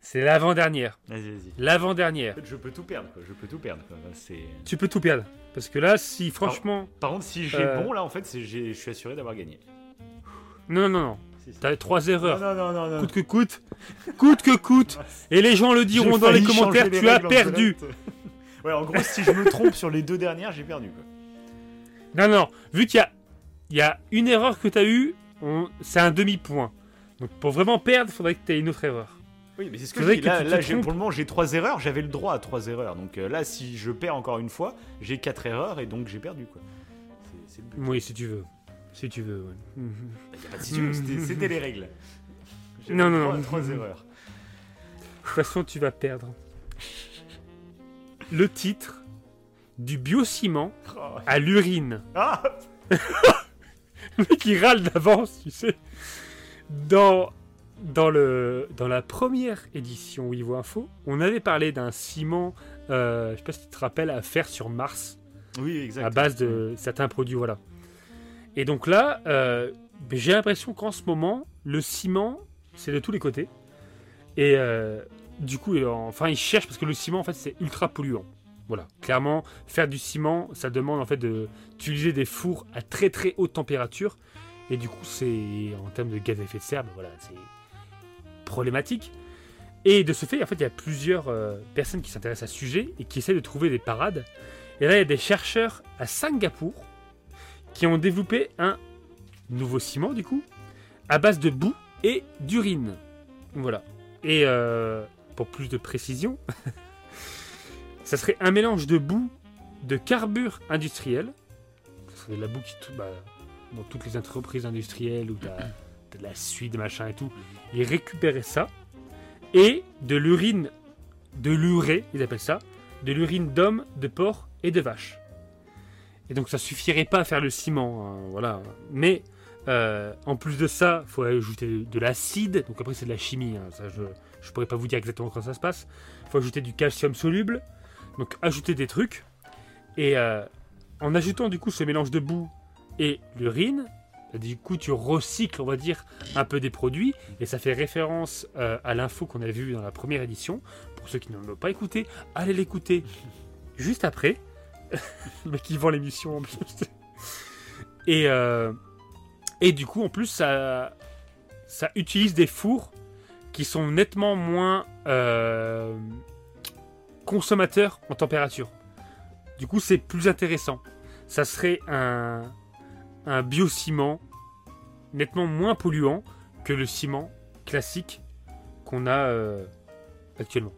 C'est l'avant-dernière. Vas-y, vas-y. L'avant-dernière. Je peux tout perdre, quoi. Je peux tout perdre. quoi. C'est... Tu peux tout perdre. Parce que là, si franchement. Par contre, si j'ai Euh. bon, là, en fait, c'est, j'ai- je suis assuré d'avoir gagné. Non, non, non. Si, si. T'as trois erreurs. Non, non, non, non. Coûte que coûte. Coûte que coûte. *laughs* Et les gens le diront dans les commentaires les tu as perdu. *laughs* Ouais, en gros, si je me trompe sur les deux dernières, j'ai perdu. Quoi. Non, non. Vu qu'il y a, il y a une erreur que t'as eue, on- c'est un demi-point. Donc pour vraiment perdre, il faudrait que tu aies une autre erreur. Oui, mais c'est ce que je dis. que Là, là, pour le moment, j'ai trois erreurs. J'avais le droit à trois erreurs. Donc euh, là, si je perds encore une fois, j'ai quatre erreurs et donc j'ai perdu. Quoi. C'est, c'est le but. Oui, si tu veux. Si tu veux, ouais. Bah, y a pas de si tu veux, c'était, c'était les règles. J'avais Non, non, non. trois erreurs. De toute façon, tu vas perdre. *laughs* Le titre du biociment Oh. à l'urine. Ah *laughs* Le mec il râle d'avance, tu sais. Dans, dans, le, dans la première édition Wivo Info, on avait parlé d'un ciment, euh, je sais pas si tu te rappelles, à faire sur Mars, Oui, exact. à base de certains produits, voilà. Et donc là, euh, j'ai l'impression qu'en ce moment, le ciment, c'est de tous les côtés. Et euh, du coup, enfin, ils cherchent parce que le ciment, en fait, c'est ultra polluant. Voilà, clairement, faire du ciment, ça demande en fait de- d'utiliser des fours à très très haute température. Et du coup, c'est en termes de gaz à effet de serre, ben voilà, c'est problématique. Et de ce fait, en fait, il y a plusieurs euh, personnes qui s'intéressent à ce sujet et qui essaient de trouver des parades. Et là, il y a des chercheurs à Singapour qui ont développé un nouveau ciment, du coup, à base de boue et d'urine. Voilà. Et euh, pour plus de précision, *laughs* ça serait un mélange de boue, de carbure industriel. Ça serait de la boue qui, bah, dans toutes les entreprises industrielles où tu as, de la suie, de machin et tout. Ils récupéraient ça. Et de l'urine, de l'urée, ils appellent ça, de l'urine d'homme, de porc et de vache. Et donc ça suffirait pas à faire le ciment, hein, voilà. Mais euh, en plus de ça, faut ajouter de l'acide. Donc après c'est de la chimie, hein, ça je je pourrais pas vous dire exactement comment ça se passe. Faut ajouter du calcium soluble, donc ajouter des trucs. Et euh, en ajoutant du coup ce mélange de boue et l'urine, du coup tu recycles, on va dire, un peu des produits. Et ça fait référence euh, à l'info qu'on a vue dans la première édition. Pour ceux qui ne l'ont pas écouté, allez l'écouter *laughs* juste après. *laughs* Mec qui vend l'émission en plus. *laughs* Et, euh, et du coup, en plus, ça, ça utilise des fours qui sont nettement moins euh, consommateurs en température. Du coup, c'est plus intéressant. Ça serait un, un biociment nettement moins polluant que le ciment classique qu'on a euh, actuellement.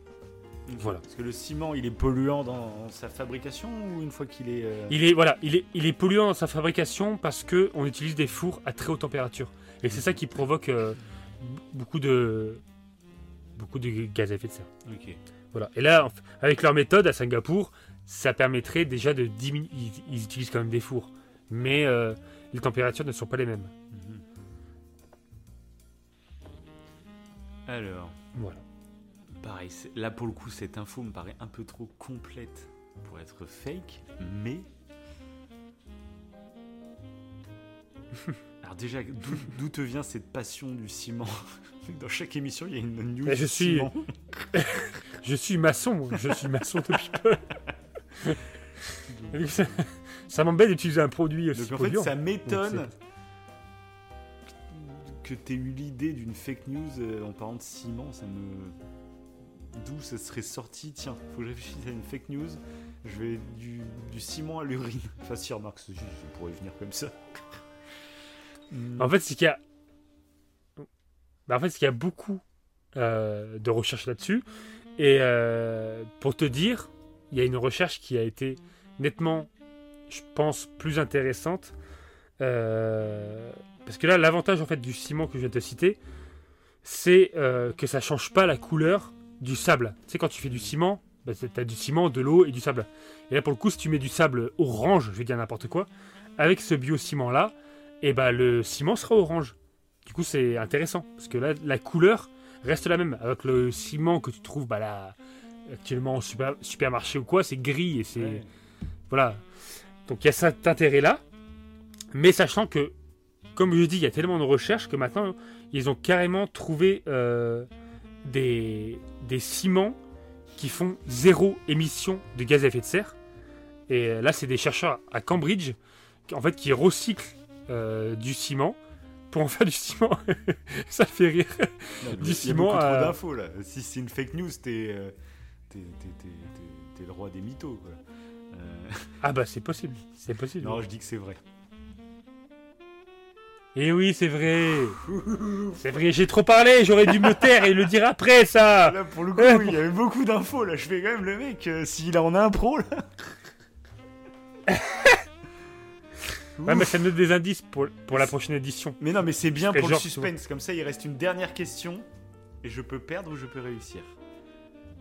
Voilà. Parce que le ciment, il est polluant dans sa fabrication ou une fois qu'il est. euh, Il est voilà, il est, il est polluant dans sa fabrication parce que on utilise des fours à très haute température et c'est ça qui provoque euh, beaucoup de beaucoup de gaz à effet de serre. Ok. Voilà. Et là, avec leur méthode à Singapour, ça permettrait déjà de diminuer. Ils, ils utilisent quand même des fours, mais euh, les températures ne sont pas les mêmes. Mhm. Alors, Voilà. pareil, là pour le coup, cette info me paraît un peu trop complète pour être fake, mais. *laughs* Alors, déjà, d'où te vient cette passion du ciment? *laughs* Dans chaque émission, il y a une news. Je suis- ciment. *laughs* Je suis maçon, je suis maçon depuis peu. Ça m'embête d'utiliser un produit aussi Donc en fait, ça m'étonne que tu aies eu l'idée d'une fake news euh, en parlant de ciment. Ça me. D'où ça serait sorti Tiens, faut que je réfléchisse à une fake news. Je vais du, du ciment à l'urine. *laughs* Enfin, si, remarque, ça pourrait venir comme ça. *laughs* En fait, c'est qu'il y a. Bah, en fait, c'est qu'il y a beaucoup euh, de recherches là-dessus. Et euh, pour te dire, il y a une recherche qui a été nettement, je pense, plus intéressante. Euh, parce que là, l'avantage en fait du ciment que je viens de te citer, c'est euh, que ça change pas la couleur du sable. Tu sais, quand tu fais du ciment, bah, tu as du ciment, de l'eau et du sable. Et là, pour le coup, si tu mets du sable orange, je vais dire n'importe quoi, avec ce bio-ciment là, et bah, le ciment sera orange. Du coup, c'est intéressant parce que là, la couleur reste la même. Avec le ciment que tu trouves bah, là, actuellement en super- supermarché ou quoi, c'est gris et c'est. Ouais. Voilà. Donc il y a cet intérêt-là. Mais sachant que, comme je dis, il y a tellement de recherches que maintenant, ils ont carrément trouvé euh, des, des ciments qui font zéro émission de gaz à effet de serre. Et euh, là, c'est des chercheurs à Cambridge, qui- en fait, qui recyclent euh, du ciment pour en faire du ciment. *laughs* Ça fait rire. Non, Du Il y a ciment beaucoup à- trop d'infos là. Si c'est une fake news, t'es t'es- t'es- t'es- t'es- t'es le roi des mythos. Quoi. Euh, Ah bah c'est possible, c'est possible. non, je dis que c'est vrai. Et oui, c'est vrai. C'est vrai, j'ai trop parlé, j'aurais dû me taire et le dire après ça. Là, pour le coup, il y avait beaucoup d'infos. Là, je fais quand même le mec. euh, S'il en a un pro, là. Ouais, mais ça nous donne des indices pour, pour la prochaine édition. Mais non, mais c'est bien pour le genre, suspense. Comme ça, il reste une dernière question. Et je peux perdre ou je peux réussir.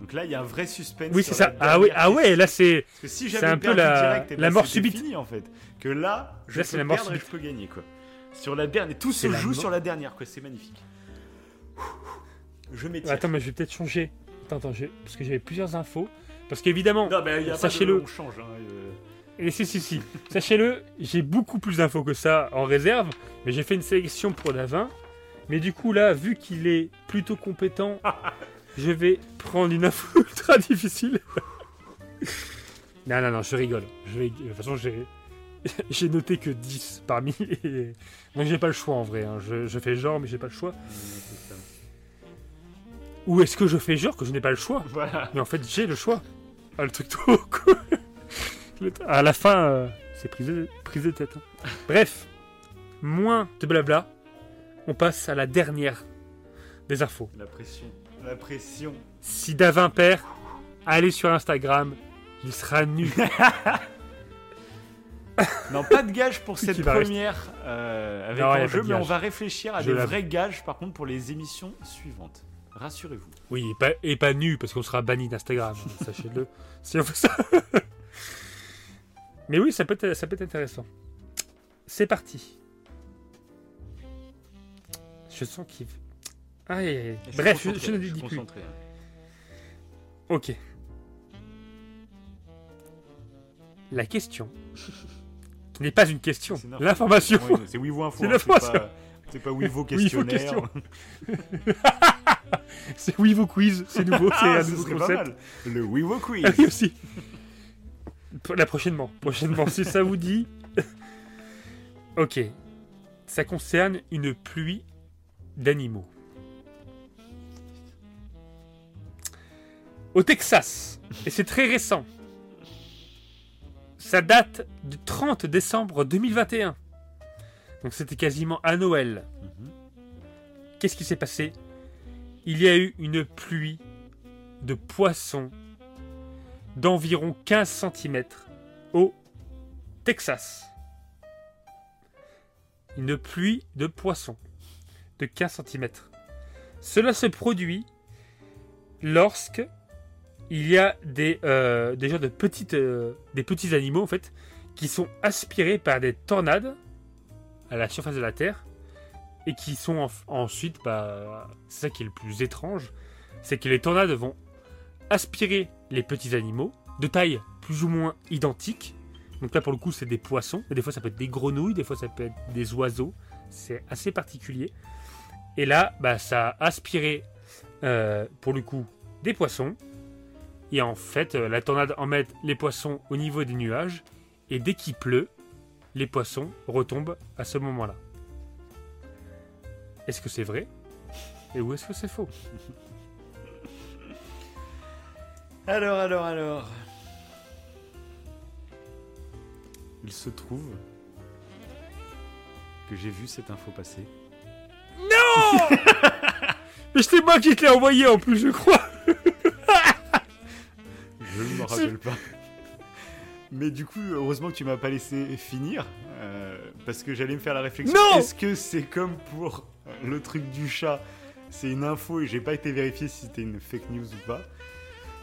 Donc là, il y a un vrai suspense. Oui, c'est ça. la Ah oui, ah ouais, là c'est. Parce que si j'avais un peu la- direct, eh ben, la mort subite. fini en fait. Que là, je Là, peux la mort perdre et je peux gagner quoi. Sur la dernière, tout se la joue sur la dernière quoi. C'est magnifique. Je m'étire. Attends, mais je vais peut-être changer. Attends, attends, je- parce que j'avais plusieurs infos. Parce qu'évidemment, sachez-le. Hein, euh. et si, si, si, sachez-le, j'ai beaucoup plus d'infos que ça en réserve, mais j'ai fait une sélection pour Davin. Mais du coup, là, vu qu'il est plutôt compétent, *laughs* je vais prendre une info *laughs* ultra difficile. non, non, non, je rigole. Je vais... De toute façon, j'ai. *laughs* J'ai noté que 10 parmi. Et... Donc j'ai pas le choix en vrai. hein. Je, je fais genre, mais j'ai pas le choix. Ou est-ce que je fais genre que je n'ai pas le choix? Voilà. Mais en fait, j'ai le choix. Ah, le truc *laughs* trop cool. Le- À la fin, euh, c'est prise de, prise de tête. hein. Bref, moins de blabla. On passe à la dernière des infos. La pression. La pression. Si Davin perd, allez sur Instagram. Il sera nu. *laughs* Non, pas de gage pour cette première euh, avec Non, enjeu, de mais on va réfléchir à Je des vrais gages par contre pour les émissions suivantes. Rassurez-vous. Oui, et pas, et pas nu, parce qu'on sera banni d'Instagram. hein, *laughs* Sachez-le. Si on fait ça. Mais oui, ça peut être, ça peut être intéressant. C'est parti. Je sens qu'il. Aïe, aïe, aïe. suis Bref, je, je ne dis plus. hein. Ok. La question, qui *laughs* n'est pas une question, C'est l'information. C'est Wivo Info. C'est hein, l'information. pas- C'est pas Wivo *laughs* Wivo questionnaire. question. *laughs* C'est oui vos quiz, c'est nouveau, c'est Ah, un ce nouveau pas concept. mal. Le Wivo Quiz. Ah oui aussi. Là prochainement, prochainement, si ça vous dit. ok. Ça concerne une pluie d'animaux. Au Texas, et c'est très récent. Ça date du 30 décembre 2021. Donc c'était quasiment à Noël. Mhm. Qu'est-ce qui s'est passé? Il y a eu une pluie de poissons d'environ 15 cm au Texas. Une pluie de poissons de 15 cm. Cela se produit lorsque il y a des, euh, des de petites, euh, petits animaux en fait qui sont aspirés par des tornades à la surface de la Terre et qui sont en- ensuite, bah, c'est ça qui est le plus étrange, c'est que les tornades vont aspirer les petits animaux de taille plus ou moins identique. Donc là, pour le coup, c'est des poissons. Des fois, ça peut être des grenouilles, des fois, ça peut être des oiseaux. C'est assez particulier. Et là, bah, ça a aspiré, euh, pour le coup, des poissons. Et en fait, euh, la tornade emmène les poissons au niveau des nuages. Et dès qu'il pleut, les poissons retombent à ce moment-là. Est-ce que c'est vrai Et où est-ce que c'est faux? Alors, alors, alors. Il se trouve que j'ai vu cette info passer. *laughs* Mais c'est moi qui te l'ai envoyé en plus, je crois Je ne me rappelle pas. *laughs* Mais du coup, heureusement que tu m'as pas laissé finir. euh, parce que j'allais me faire la réflexion. Non Est-ce que c'est comme pour le truc du chat C'est une info et j'ai pas été vérifié si c'était une fake news ou pas.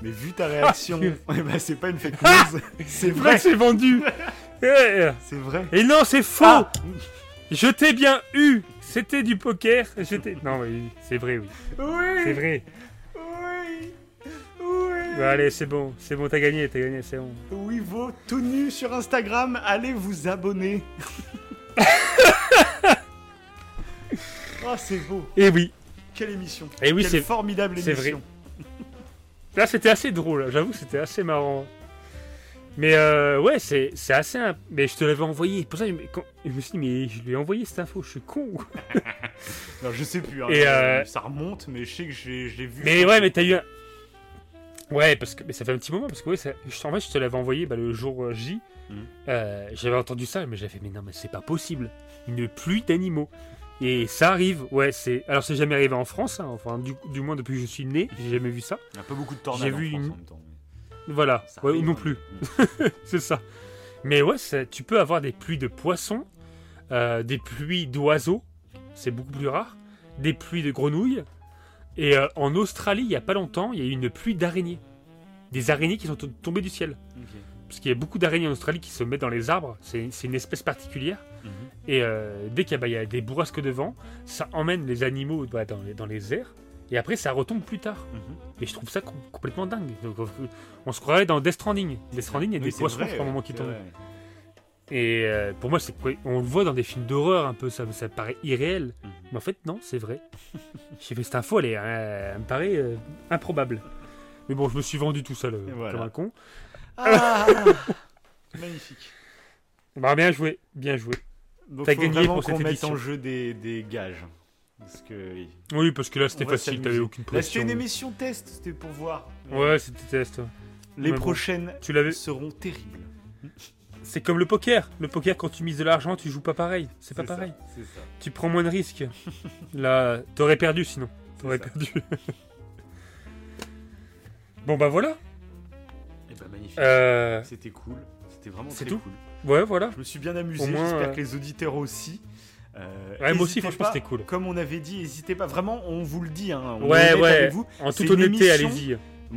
Mais vu ta réaction, *laughs* purée. eh ben, c'est pas une fake news, c'est Là, vrai, c'est vendu. Ouais. *laughs* c'est vrai. Et non, c'est faux. Ah Je t'ai bien eu. C'était du poker. Je Non, oui, c'est vrai, oui. oui, C'est vrai. Oui, oui. Ouais, allez, c'est bon. C'est bon, t'as gagné, t'as gagné, c'est bon. Oui, vous, tout nu sur Instagram, allez vous abonner. oh, *laughs* c'est beau. Et oui. Quelle émission. Et oui, Quelle c'est. formidable c'est émission. Là, c'était assez drôle. J'avoue, c'était assez marrant. Mais euh, ouais, c'est assez. imp- Mais je te l'avais envoyé. Pour ça, je me- quand- je me suis dit, mais je lui ai envoyé cette info. Je suis con. *laughs* Non, je sais plus. hein, Et, euh, Ça remonte, mais je sais que j'ai- je l'ai vu. Mais ouais, mais t'as eu un. Ouais, parce que mais ça fait un petit moment. Parce que ouais, ça- je- en fait, je te l'avais envoyé bah, le jour euh, J. Mhm. Euh, J'avais entendu ça, mais j'avais fait, mais non, mais c'est pas possible. Une pluie d'animaux. Et ça arrive, ouais, c'est. Alors, c'est jamais arrivé en France, hein, enfin, du, du moins depuis que je suis né, j'ai jamais vu ça. Il y a pas beaucoup de tornades J'ai en vu France une- en même temps. Voilà, ouais, arrive, non plus, *laughs* Mm. c'est ça. Mais ouais, ça- tu peux avoir des pluies de poissons, euh, des pluies d'oiseaux, c'est beaucoup plus rare, des pluies de grenouilles. Et euh, en Australie, il y a pas longtemps, il y a eu une pluie d'araignées. Des araignées qui sont to- tombées du ciel. Parce qu'il y a beaucoup d'araignées en Australie qui se mettent dans les arbres, c'est une espèce particulière. Mhm. Et euh, dès qu'il y, a- bah, y a des bourrasques de vent, ça emmène les animaux bah, dans, les, dans les airs. Et après, ça retombe plus tard. Mhm. Et je trouve ça com- complètement dingue. Donc, euh, on se croirait dans Death Stranding. Death Stranding, il y a Oui, des je crois, à un moment qui tombent. vrai. Et euh, pour moi, c'est on le voit dans des films d'horreur un peu, ça, ça paraît irréel. Mhm. Mais en fait, non, c'est vrai. *laughs* J'ai fait cette info, elle, est, euh, elle me paraît euh, improbable. Mais bon, je me suis vendu tout seul voilà. comme un con. Ah *laughs* Magnifique. Bah, bien joué, bien joué. T'as gagné pour cette mette édition. en jeu des, des gages. Parce que Oui, parce que là, c'était facile, t'avais aucune là, c'était pression. une émission test, c'était pour voir. Ouais, c'était test. Les Mais bon. prochaines Tu seront terribles. C'est comme le poker. Le poker, quand tu mises de l'argent, tu joues pas pareil. C'est pas pareil. Ça. Tu prends moins de risques. *laughs* Là, t'aurais perdu sinon. T'aurais perdu. *laughs* bon, bah voilà. Eh ben, magnifique. Euh, C'était cool. C'était vraiment c'est très tout cool. Ouais, voilà. Je me suis bien amusé. J'espère euh, que les auditeurs aussi. Euh, Ouais, moi aussi, franchement, c'était cool. Comme on avait dit, n'hésitez pas. Vraiment, on vous le dit. Hein, on Ouais, ouais. avec vous. En toute honnêteté, allez-y.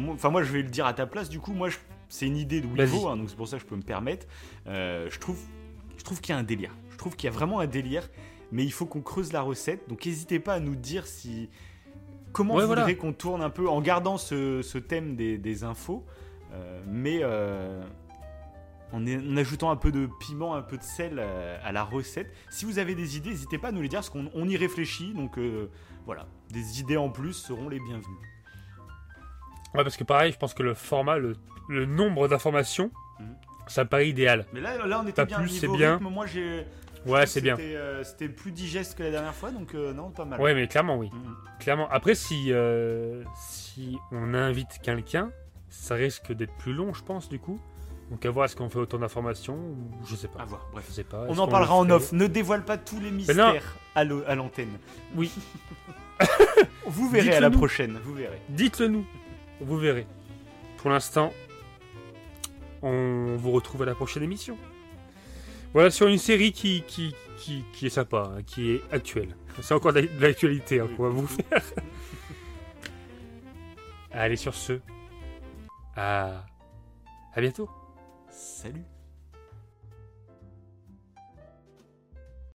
Enfin, moi, je vais le dire à ta place. Du coup, moi, je- c'est une idée de. Wivo, hein, donc c'est pour ça que je peux me permettre. Euh, je trouve, je trouve qu'il y a un délire. Je trouve qu'il y a vraiment un délire, mais il faut qu'on creuse la recette. Donc, n'hésitez pas à nous dire si comment Ouais, vous voilà. voudrez qu'on tourne un peu en gardant ce, ce thème des, des infos, euh, mais euh, en, en ajoutant un peu de piment, un peu de sel à la recette. Si vous avez des idées, n'hésitez pas à nous les dire, parce qu'on on y réfléchit. Donc, euh, voilà, des idées en plus seront les bienvenues. Ouais, parce que pareil, je pense que le format, le, le nombre d'informations, Mhm. ça me paraît idéal. Mais là, là on était Pas bien plus, c'est bien. rythme. Moi, j'ai. Ouais, c'est bien. C'était euh, c'était plus digeste que la dernière fois, donc euh, non, pas mal. Ouais, mais clairement, oui. Mhm. Clairement. Après, si, euh, si on invite quelqu'un, ça risque d'être plus long, je pense, du coup. Donc à voir est-ce qu'on fait autant d'informations ou je sais pas. À voir, bref. Je sais pas. On en parlera le en off. Ne dévoile pas tous les non. mystères à l'antenne. Oui. *laughs* Vous verrez à la nous. prochaine. Vous verrez. Dites-le nous. Vous verrez. Pour l'instant, on vous retrouve à la prochaine émission. Voilà sur une série qui, qui, qui, est sympa, hein, qui est actuelle. C'est encore de l'actualité hein, qu'on va vous faire. Allez sur ce. À, à bientôt. Salut.